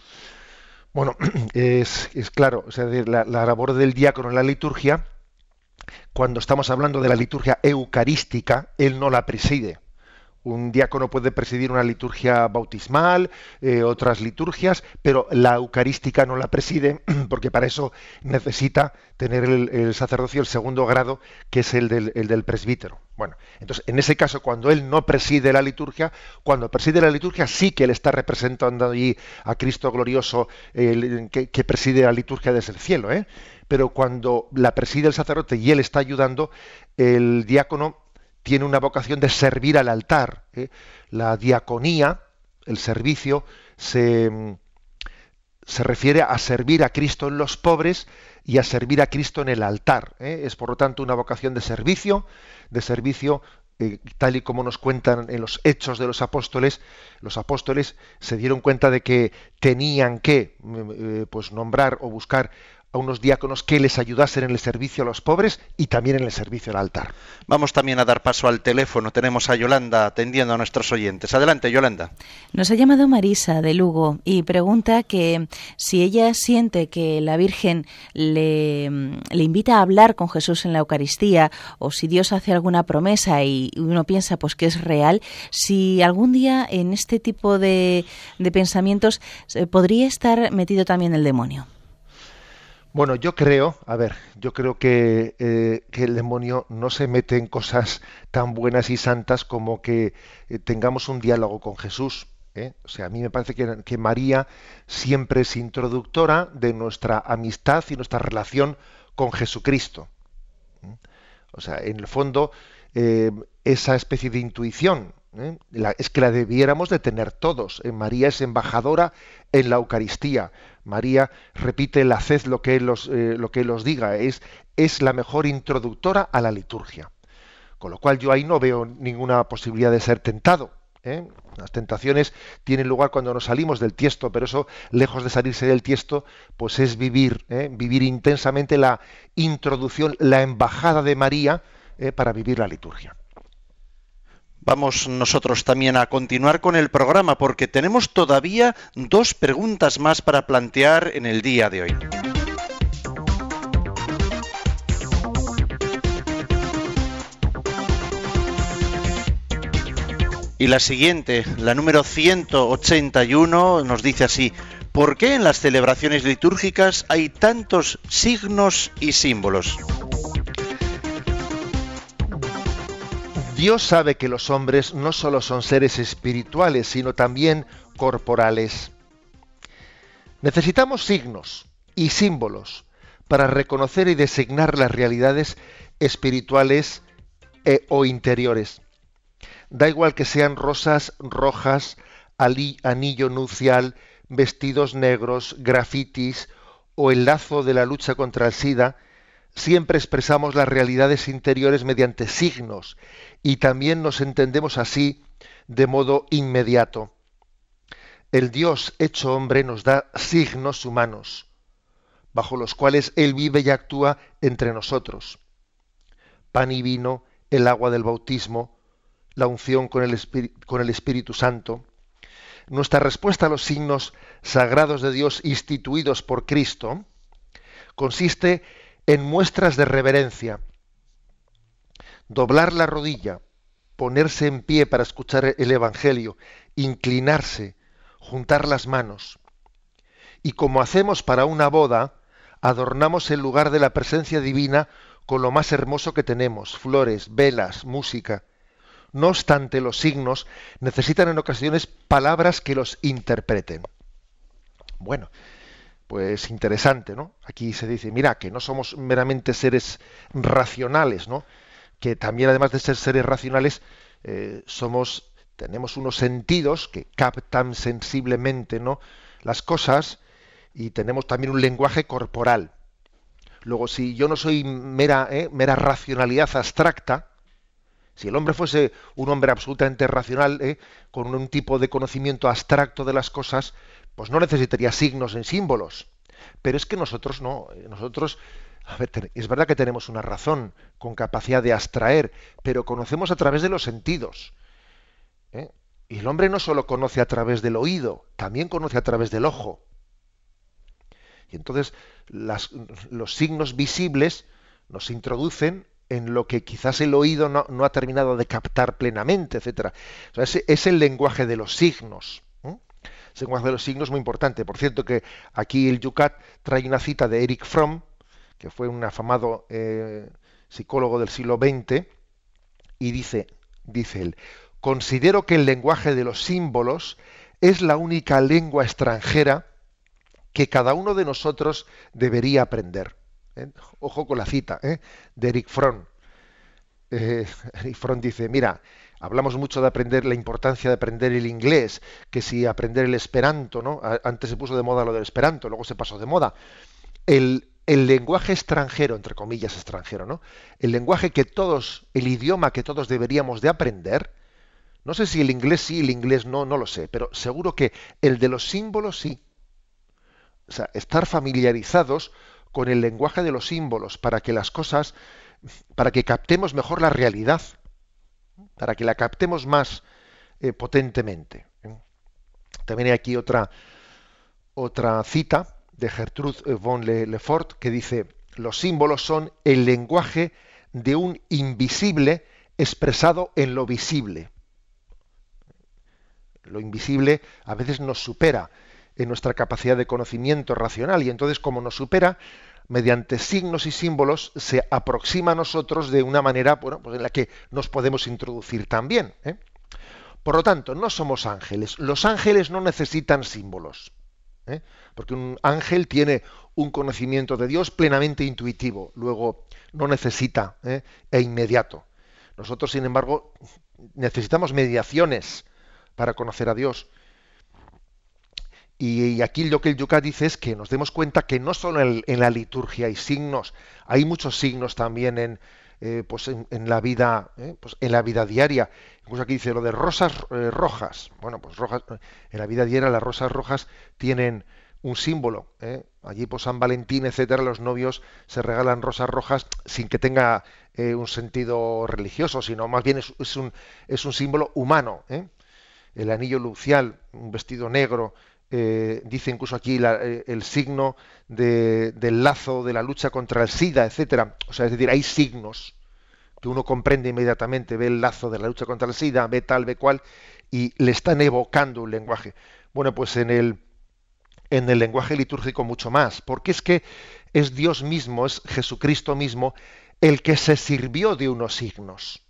Bueno, es, claro, o sea, la, la, labor del diácono en la liturgia, cuando estamos hablando de la liturgia eucarística, él no la preside. Un diácono puede presidir una liturgia bautismal, eh, otras liturgias, pero la eucarística no la preside porque para eso necesita tener el, sacerdocio el segundo grado, que es el del, presbítero. Bueno, entonces en ese caso, cuando él no preside la liturgia, cuando preside la liturgia sí que él está representando allí a Cristo glorioso que, que, preside la liturgia desde el cielo, ¿eh? pero cuando la preside el sacerdote y él está ayudando, el diácono tiene una vocación de servir al altar. ¿eh? La diaconía, el servicio, se, se, refiere a servir a Cristo en los pobres y a servir a Cristo en el altar. ¿eh? Es por lo tanto una vocación de servicio, de servicio eh, tal y como nos cuentan en los hechos de los apóstoles, los apóstoles se dieron cuenta de que tenían que pues nombrar o buscar a unos diáconos que les ayudasen en el servicio a los pobres y también en el servicio al altar. Vamos también a dar paso al teléfono. Tenemos a Yolanda atendiendo a nuestros oyentes. Adelante, Yolanda. Nos ha llamado Marisa de Lugo y pregunta que si ella siente que la Virgen le, le invita a hablar con Jesús en la Eucaristía o si Dios hace alguna promesa y uno piensa pues que es real, si algún día en este tipo de, de pensamientos eh, podría estar metido también el demonio. Bueno, yo creo, a ver, yo creo que, eh, que, el demonio no se mete en cosas tan buenas y santas como que eh, tengamos un diálogo con Jesús. ¿eh? O sea, a mí me parece que, que, María siempre es introductora de nuestra amistad y nuestra relación con Jesucristo. O sea, en el fondo, esa especie de intuición es que la debiéramos de tener todos. María es embajadora en la Eucaristía. María repite el haced lo que él los, eh, lo que los diga, es, es la mejor introductora a la liturgia. Con lo cual yo ahí no veo ninguna posibilidad de ser tentado. ¿eh? Las tentaciones tienen lugar cuando nos salimos del tiesto, pero eso, lejos de salirse del tiesto, pues es vivir, ¿eh? vivir intensamente la introducción, la embajada de María para vivir la liturgia. Vamos nosotros también a continuar con el programa porque tenemos todavía dos preguntas más para plantear en el día de hoy. Y la siguiente, la número 181, nos dice así, ¿por qué en las celebraciones litúrgicas hay tantos signos y símbolos? Dios sabe que los hombres no solo son seres espirituales, sino también corporales. Necesitamos signos y símbolos para reconocer y designar las realidades espirituales e, o interiores. Da igual que sean rosas rojas, anillo nupcial, vestidos negros, grafitis o el lazo de la lucha contra el SIDA, siempre expresamos las realidades interiores mediante signos y también nos entendemos así de modo inmediato. El Dios hecho hombre nos da signos humanos, bajo los cuales Él vive y actúa entre nosotros. Pan y vino, el agua del bautismo, la unción con el, Espíritu Santo. Nuestra respuesta a los signos sagrados de Dios instituidos por Cristo consiste en muestras de reverencia, doblar la rodilla, ponerse en pie para escuchar el Evangelio, inclinarse, juntar las manos. Y como hacemos para una boda, adornamos el lugar de la presencia divina con lo más hermoso que tenemos, flores, velas, música. No obstante, los signos necesitan en ocasiones palabras que los interpreten. Bueno, pues interesante, ¿no? Aquí se dice, mira, que no somos meramente seres racionales, ¿no? Que también además de ser seres racionales, eh, somos, tenemos unos sentidos que captan sensiblemente, ¿no? Las cosas y tenemos también un lenguaje corporal. Luego, si yo no soy mera, ¿eh? mera racionalidad abstracta, si el hombre fuese un hombre absolutamente racional, ¿eh? con un tipo de conocimiento abstracto de las cosas, pues no necesitaría signos en símbolos. Pero es que nosotros no, eh, nosotros, es verdad que tenemos una razón con capacidad de abstraer, pero conocemos a través de los sentidos. ¿eh? Y el hombre no solo conoce a través del oído, también conoce a través del ojo. Y entonces los signos visibles nos introducen en lo que quizás el oído no, ha terminado de captar plenamente, etcétera. es, el lenguaje de los signos. Ese lenguaje de los signos es muy importante. Por cierto que aquí el Yucat trae una cita de Eric Fromm, que fue un afamado eh, psicólogo del siglo XX, y dice, dice él, considero que el lenguaje de los símbolos es la única lengua extranjera que cada uno de nosotros debería aprender. ¿eh? Ojo con la cita ¿eh? de Eric Fromm. Eh, Eric Fromm dice, mira, hablamos mucho de aprender la importancia de aprender el inglés, que si aprender el esperanto, ¿no? Antes se puso de moda lo del esperanto, luego se pasó de moda. El, el lenguaje extranjero, entre comillas extranjero, ¿no? El lenguaje que todos, el idioma que todos deberíamos de aprender, no sé si el inglés sí, el inglés no, no lo sé, pero seguro que el de los símbolos sí. O sea, estar familiarizados con el lenguaje de los símbolos para que las cosas, para que captemos mejor la realidad, para que la captemos más eh, potentemente. ¿eh? También hay aquí otra, otra cita de Gertrude von Lefort que dice, los símbolos son el lenguaje de un invisible expresado en lo visible. Lo invisible a veces nos supera en nuestra capacidad de conocimiento racional y entonces como nos supera, mediante signos y símbolos se aproxima a nosotros de una manera bueno, pues en la que nos podemos introducir también. ¿eh? Por lo tanto, no somos ángeles. Los ángeles no necesitan símbolos. ¿Eh? Porque un ángel tiene un conocimiento de Dios plenamente intuitivo, luego no necesita ¿eh? e inmediato. Nosotros, sin embargo, necesitamos mediaciones para conocer a Dios. Y, aquí lo que el Yucat dice es que nos demos cuenta que no solo en, la liturgia hay signos, hay muchos signos también en, eh, pues en, la vida, eh, pues en la vida diaria. Incluso aquí dice lo de rosas eh, rojas. Bueno, pues rojas, en la vida diaria las rosas rojas tienen un símbolo. Allí, pues, San Valentín, etcétera, los novios se regalan rosas rojas sin que tenga un sentido religioso, sino más bien es, es, un, es un símbolo humano. El anillo lucial, un vestido negro, eh, dice incluso aquí eh, el signo del lazo de la lucha contra el SIDA, etcétera. O sea, es decir, hay signos que uno comprende inmediatamente, ve el lazo de la lucha contra el SIDA, ve tal, ve cual, y le están evocando un lenguaje. Bueno, pues en el, en el lenguaje litúrgico mucho más, porque es que es Dios mismo, es Jesucristo mismo, el que se sirvió de unos signos.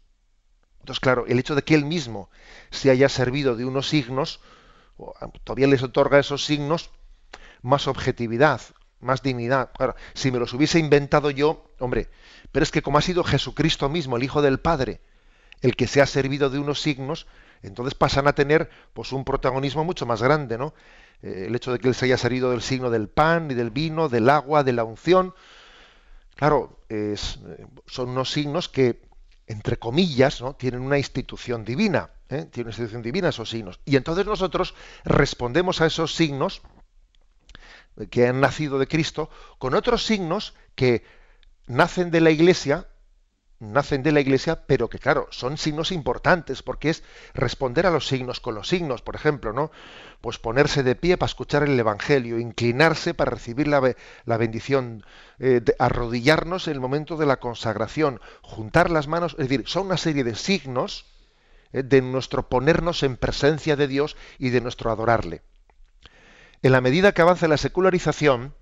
Entonces, claro, el hecho de que Él mismo se haya servido de unos signos, todavía les otorga esos signos más objetividad, más dignidad. Claro, si me los hubiese inventado yo, hombre, pero es que como ha sido Jesucristo mismo, el Hijo del Padre, el que se ha servido de unos signos, entonces pasan a tener pues un protagonismo mucho más grande, ¿no? Eh, el hecho de que él se haya servido del signo del pan y del vino, del agua, de la unción, claro, son unos signos que, entre comillas, ¿no? tienen una institución divina, ¿eh? tienen una institución divina esos signos. Y entonces nosotros respondemos a esos signos que han nacido de Cristo con otros signos que nacen de la Iglesia nacen de la iglesia, pero que claro, son signos importantes, porque es responder a los signos con los signos, por ejemplo, ¿no? Pues ponerse de pie para escuchar el Evangelio, inclinarse para recibir la, la bendición, eh, arrodillarnos en el momento de la consagración, juntar las manos, es decir, son una serie de signos de nuestro ponernos en presencia de Dios y de nuestro adorarle. En la medida que avanza la secularización,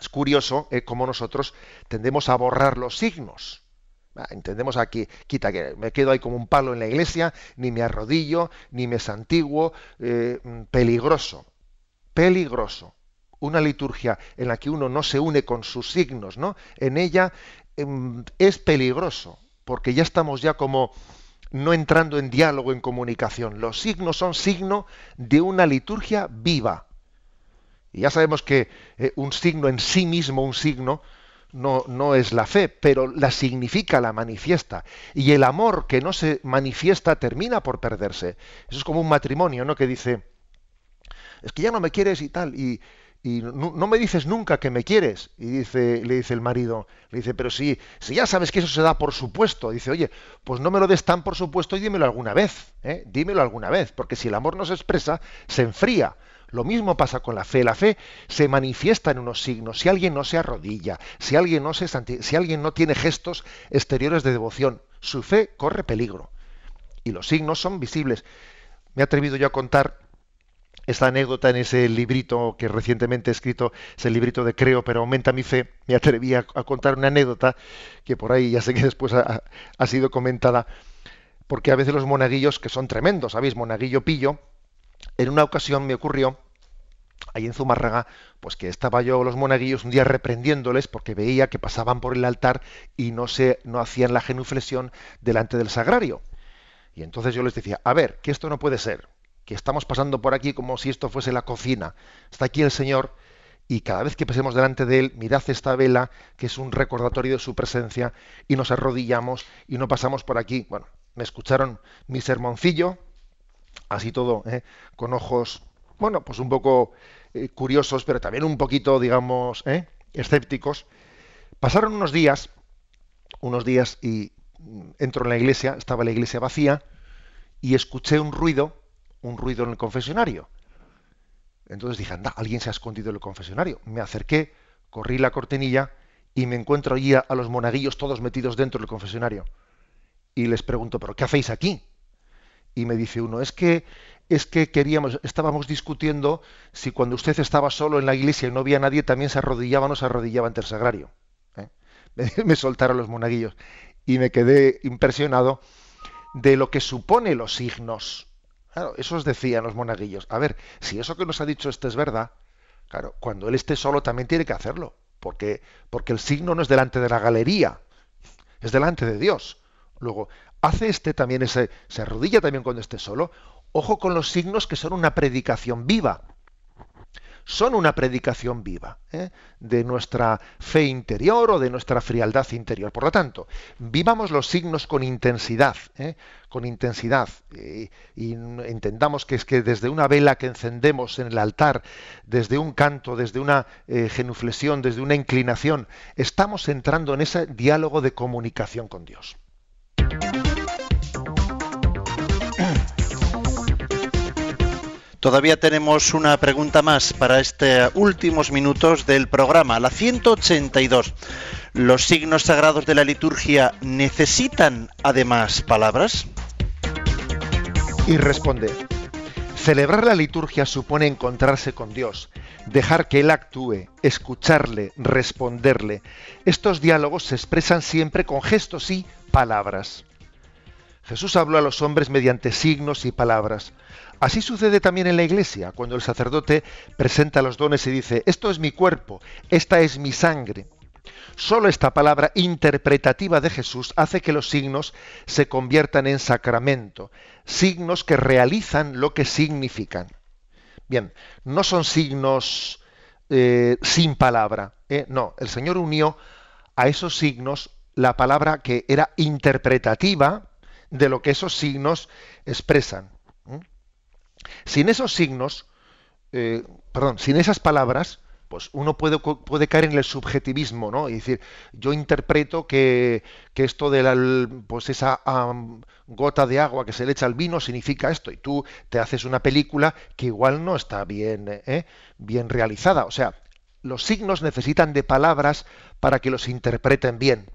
es curioso eh, cómo nosotros tendemos a borrar los signos Entendemos aquí, quita que me quedo ahí como un palo en la iglesia, ni me arrodillo, ni me santiguo, eh, peligroso, peligroso. Una liturgia en la que uno no se une con sus signos, ¿no? En ella em, es peligroso, porque ya estamos ya como no entrando en diálogo, en comunicación. Los signos son signo de una liturgia viva. Y ya sabemos que eh, un signo en sí mismo, un signo, no, no es la fe, pero la significa, la manifiesta. Y el amor que no se manifiesta termina por perderse. Eso es como un matrimonio, ¿no? Que dice, es que ya no me quieres y tal, y, no, me dices nunca que me quieres. Y dice, le dice el marido, le dice, pero si, si ya sabes que eso se da por supuesto, dice, oye, pues no me lo des tan por supuesto y dímelo alguna vez, ¿eh? dímelo alguna vez, porque si el amor no se expresa, se enfría. Lo mismo pasa con la fe. La fe se manifiesta en unos signos. Si alguien no se arrodilla, si alguien no, se si alguien no tiene gestos exteriores de devoción, su fe corre peligro. Y los signos son visibles. Me he atrevido yo a contar esta anécdota en ese librito que recientemente he escrito, es el librito de Creo, pero aumenta mi fe. Me atreví a, contar una anécdota que por ahí ya sé que después ha, ha sido comentada, porque a veces los monaguillos, que son tremendos, ¿sabéis? Monaguillo pillo, en una ocasión me ocurrió, ahí en Zumárraga, pues que estaba yo los monaguillos un día reprendiéndoles porque veía que pasaban por el altar y no se no hacían la genuflexión delante del sagrario. Y entonces yo les decía, a ver, que esto no puede ser, que estamos pasando por aquí como si esto fuese la cocina. Está aquí el Señor y cada vez que pasemos delante de él, mirad esta vela, que es un recordatorio de su presencia, y nos arrodillamos y no pasamos por aquí. Bueno, me escucharon mi sermoncillo, así todo, ¿eh? con ojos, bueno, pues un poco eh, curiosos, pero también un poquito, digamos, ¿eh? escépticos. Pasaron unos días, unos días y mm, entro en la iglesia, estaba la iglesia vacía, y escuché un ruido, un ruido en el confesionario. Entonces dije, anda, alguien se ha escondido en el confesionario. Me acerqué, corrí la cortinilla y me encuentro allí a, los monaguillos todos metidos dentro del confesionario. Y les pregunto, ¿pero qué hacéis aquí? y me dice uno, es que es que queríamos, estábamos discutiendo si cuando usted estaba solo en la iglesia y no había nadie, también se arrodillaba o no se arrodillaba ante el sagrario. ¿eh? Me, soltaron los monaguillos y me quedé impresionado de lo que supone los signos. Claro, eso os decían los monaguillos. A ver, si eso que nos ha dicho este es verdad, claro, cuando él esté solo también tiene que hacerlo, porque, porque el signo no es delante de la galería, es delante de Dios. Luego, hace este también ese, se arrodilla también cuando esté solo. Ojo con los signos que son una predicación viva. Son una predicación viva ¿eh? de nuestra fe interior o de nuestra frialdad interior. Por lo tanto, vivamos los signos con intensidad, ¿eh? con intensidad. y entendamos que es que desde una vela que encendemos en el altar, desde un canto, desde una eh, genuflexión, desde una inclinación, estamos entrando en ese diálogo de comunicación con Dios. Todavía tenemos una pregunta más para estos últimos minutos del programa, la 182. ¿Los signos sagrados de la liturgia necesitan además palabras? Y responde, celebrar la liturgia supone encontrarse con Dios, dejar que Él actúe, escucharle, responderle. Estos diálogos se expresan siempre con gestos y palabras. Jesús habló a los hombres mediante signos y palabras. Así sucede también en la iglesia, cuando el sacerdote presenta los dones y dice, esto es mi cuerpo, esta es mi sangre. Solo esta palabra interpretativa de Jesús hace que los signos se conviertan en sacramento, signos que realizan lo que significan. Bien, no son signos eh, sin palabra. ¿eh? No, el Señor unió a esos signos la palabra que era interpretativa de lo que esos signos expresan. Sin esos signos, eh, perdón, sin esas palabras, pues uno puede, puede, caer en el subjetivismo, ¿no? Y decir, yo interpreto que, esto de la, pues esa gota de agua que se le echa al vino significa esto, y tú te haces una película que igual no está bien, ¿eh? bien realizada. O sea, los signos necesitan de palabras para que los interpreten bien.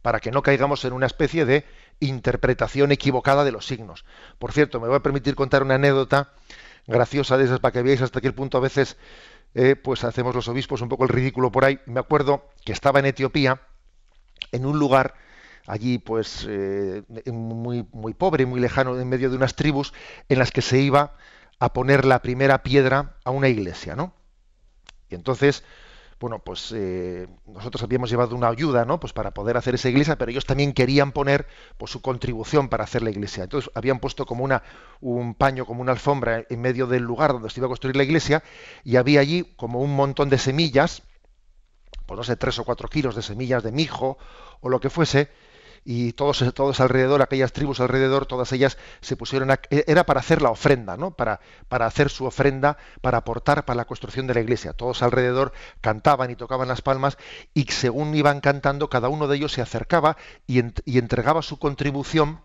Para que no caigamos en una especie de interpretación equivocada de los signos. Por cierto, me voy a permitir contar una anécdota graciosa de esas para que veáis hasta qué punto a veces eh, pues hacemos los obispos un poco el ridículo por ahí. Me acuerdo que estaba en Etiopía, en un lugar allí pues eh, muy, muy pobre, muy lejano, en medio de unas tribus en las que se iba a poner la primera piedra a una iglesia, ¿no? Y entonces bueno, pues eh, nosotros habíamos llevado una ayuda, ¿no? Pues para poder hacer esa iglesia, pero ellos también querían poner pues, su contribución para hacer la iglesia. Entonces habían puesto como una, un paño, como una alfombra en medio del lugar donde se iba a construir la iglesia y había allí como un montón de semillas, pues no sé, tres o cuatro kilos de semillas de mijo o lo que fuese, y todos, todos alrededor, aquellas tribus alrededor, todas ellas se pusieron a, e, era para hacer la ofrenda, ¿no? Para, para hacer su ofrenda, para aportar para la construcción de la iglesia. Todos alrededor cantaban y tocaban las palmas y según iban cantando, cada uno de ellos se acercaba y, y entregaba su contribución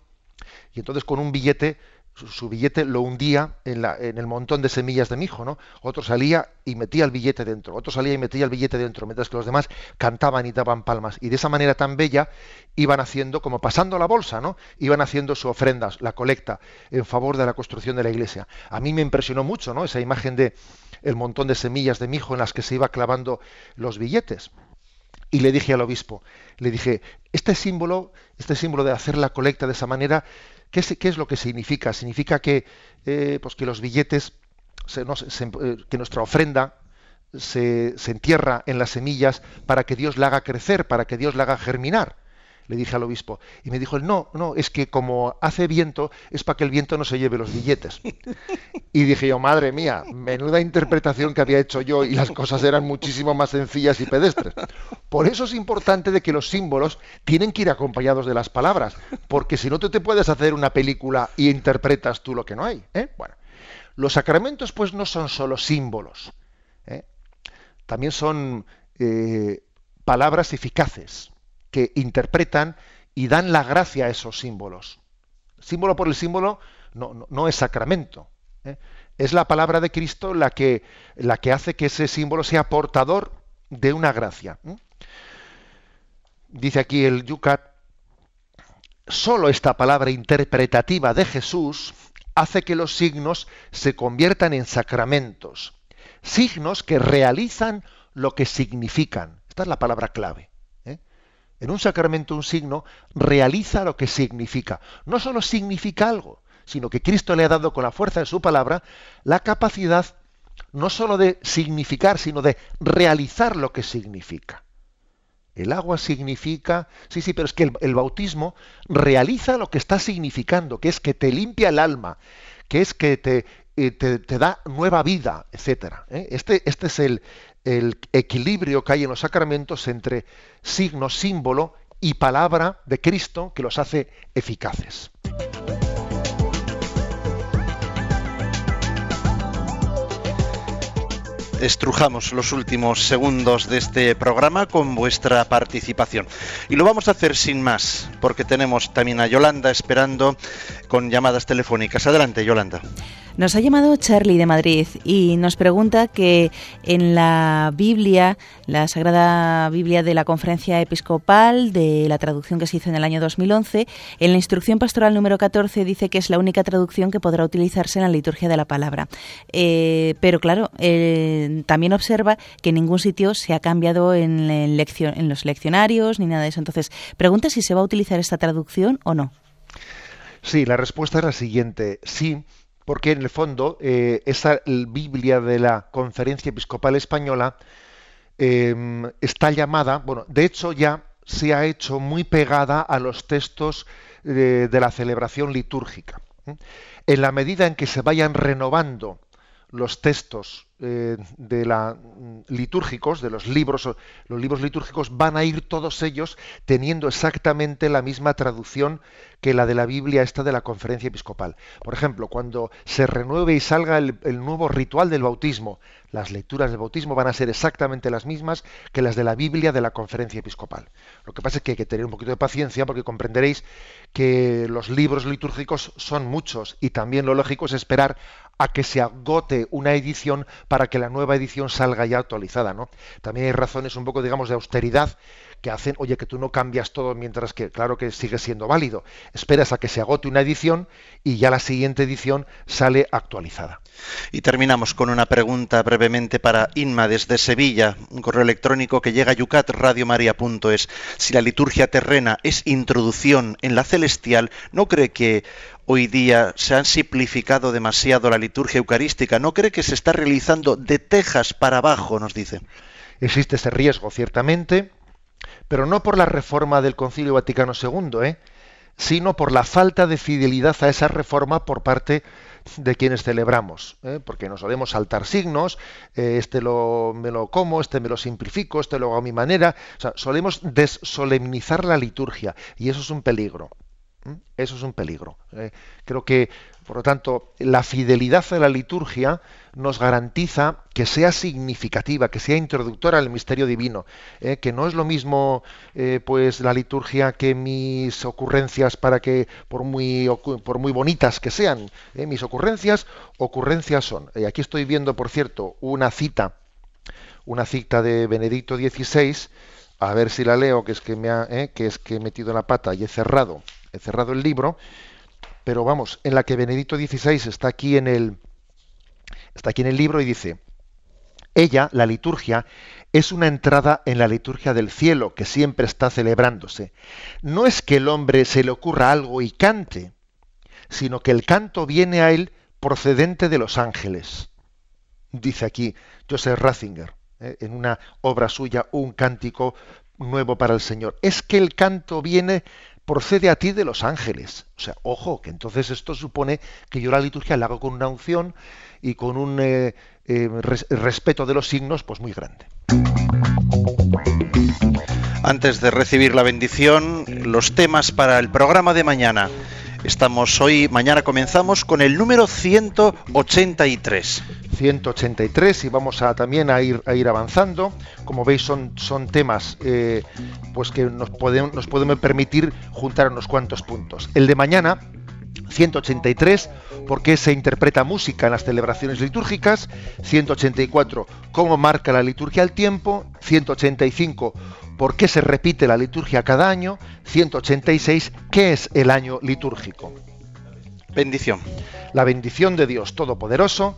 y entonces con un billete su, billete lo hundía en, el montón de semillas de mijo, ¿no? Otro salía y metía el billete dentro, otro salía y metía el billete dentro, mientras que los demás cantaban y daban palmas. Y de esa manera tan bella iban haciendo, como pasando la bolsa, ¿no? Iban haciendo su ofrenda, la colecta, en favor de la construcción de la iglesia. A mí me impresionó mucho, ¿no? Esa imagen de el montón de semillas de mijo en las que se iba clavando los billetes. Y le dije al obispo, le dije, este símbolo, este símbolo de hacer la colecta de esa manera, ¿Qué es, lo que significa? Significa que, eh, pues que los billetes, eh, que nuestra ofrenda se, se, entierra en las semillas para que Dios la haga crecer, para que Dios la haga germinar le dije al obispo. Y me dijo, no, no, es que como hace viento, es para que el viento no se lleve los billetes. Y dije yo, madre mía, menuda interpretación que había hecho yo y las cosas eran muchísimo más sencillas y pedestres. Por eso es importante de que los símbolos tienen que ir acompañados de las palabras, porque si no tú te puedes hacer una película y interpretas tú lo que no hay. ¿eh? Bueno, los sacramentos pues no son solo símbolos, ¿eh? también son eh, palabras eficaces que interpretan y dan la gracia a esos símbolos. Símbolo por el símbolo no, es sacramento. ¿eh? Es la palabra de Cristo la que, la que hace que ese símbolo sea portador de una gracia. ¿eh? Dice aquí el Yucat, solo esta palabra interpretativa de Jesús hace que los signos se conviertan en sacramentos, signos que realizan lo que significan. Esta es la palabra clave. En un sacramento un signo realiza lo que significa. No solo significa algo, sino que Cristo le ha dado con la fuerza de su palabra la capacidad no solo de significar, sino de realizar lo que significa. El agua significa, sí, sí, pero es que el, bautismo realiza lo que está significando, que es que te limpia el alma, que es que te, eh, te, da nueva vida, etc. ¿eh? Este, este es el, el equilibrio que hay en los sacramentos entre signo, símbolo y palabra de Cristo que los hace eficaces. Estrujamos los últimos segundos de este programa con vuestra participación. Y lo vamos a hacer sin más, porque tenemos también a Yolanda esperando con llamadas telefónicas. Adelante, Yolanda. Nos ha llamado Charlie de Madrid y nos pregunta que en la Biblia, la Sagrada Biblia de la Conferencia Episcopal, de la traducción que se hizo en el año 2011, en la instrucción pastoral número 14 dice que es la única traducción que podrá utilizarse en la liturgia de la palabra. Eh, pero claro, eh, también observa que en ningún sitio se ha cambiado en, los leccionarios ni nada de eso. Entonces, pregunta si se va a utilizar esta traducción o no. Sí, la respuesta es la siguiente. Sí, porque en el fondo eh, esa Biblia de la Conferencia Episcopal Española em, está llamada, bueno, de hecho ya se ha hecho muy pegada a los textos de, la celebración litúrgica. En la medida en que se vayan renovando los textos eh, de la mm, litúrgicos, de los libros, los libros litúrgicos van a ir todos ellos teniendo exactamente la misma traducción que la de la Biblia esta de la conferencia episcopal. Por ejemplo, cuando se renueve y salga el, el nuevo ritual del bautismo, las lecturas del bautismo van a ser exactamente las mismas que las de la Biblia de la conferencia episcopal. Lo que pasa es que hay que tener un poquito de paciencia porque comprenderéis que los libros litúrgicos son muchos y también lo lógico es esperar a que se agote una edición para que la nueva edición salga ya actualizada, ¿no? También hay razones un poco, digamos, de austeridad que hacen, oye, que tú no cambias todo mientras que, claro que sigue siendo válido. Esperas a que se agote una edición y ya la siguiente edición sale actualizada. Y terminamos con una pregunta brevemente para Inma desde Sevilla, un correo electrónico que llega a yucatradiomaria.es. Si la liturgia terrena es introducción en la celestial, ¿no cree que hoy día se han simplificado demasiado la liturgia eucarística? ¿No cree que se está realizando de tejas para abajo, nos dice? Existe ese riesgo, ciertamente, pero no por la reforma del Concilio Vaticano II, ¿eh? sino por la falta de fidelidad a esa reforma por parte de quienes celebramos, ¿eh? porque nos solemos saltar signos, eh, este lo, me lo como, este me lo simplifico, este lo hago a mi manera, o sea, solemos desolemnizar la liturgia y eso es un peligro. Eso es un peligro. ¿eh? creo que, por lo tanto, la fidelidad a la liturgia nos garantiza que sea significativa, que sea introductora al misterio divino, ¿eh? que no es lo mismo eh, pues la liturgia que mis ocurrencias para que por muy por muy bonitas que sean, mis ocurrencias ocurrencias son. Y aquí estoy viendo, por cierto, una cita, una cita de Benedicto XVI, a ver si la leo, que es que me ha, que es que he metido la pata y he cerrado he cerrado el libro, pero vamos, en la que Benedicto XVI está aquí en el está aquí en el libro y dice: "Ella, la liturgia, es una entrada en la liturgia del cielo que siempre está celebrándose. No es que el hombre se le ocurra algo y cante, sino que el canto viene a él procedente de los ángeles." Dice aquí Joseph Ratzinger ¿eh? en una obra suya, un cántico nuevo para el Señor. Es que el canto viene procede a ti de los ángeles. O sea, ojo, que entonces esto supone que yo la liturgia la hago con una unción y con un eh, eh, respeto de los signos pues muy grande. Antes de recibir la bendición, los temas para el programa de mañana. Estamos hoy, mañana comenzamos con el número 183. 183 y vamos a también a ir, a ir avanzando. Como veis son, son temas eh, pues que nos pueden, nos pueden permitir juntar unos cuantos puntos. El de mañana, 183, por qué se interpreta música en las celebraciones litúrgicas, 184, cómo marca la liturgia el tiempo, 185, por qué se repite la liturgia cada año, 186, qué es el año litúrgico. Bendición. La bendición de Dios Todopoderoso,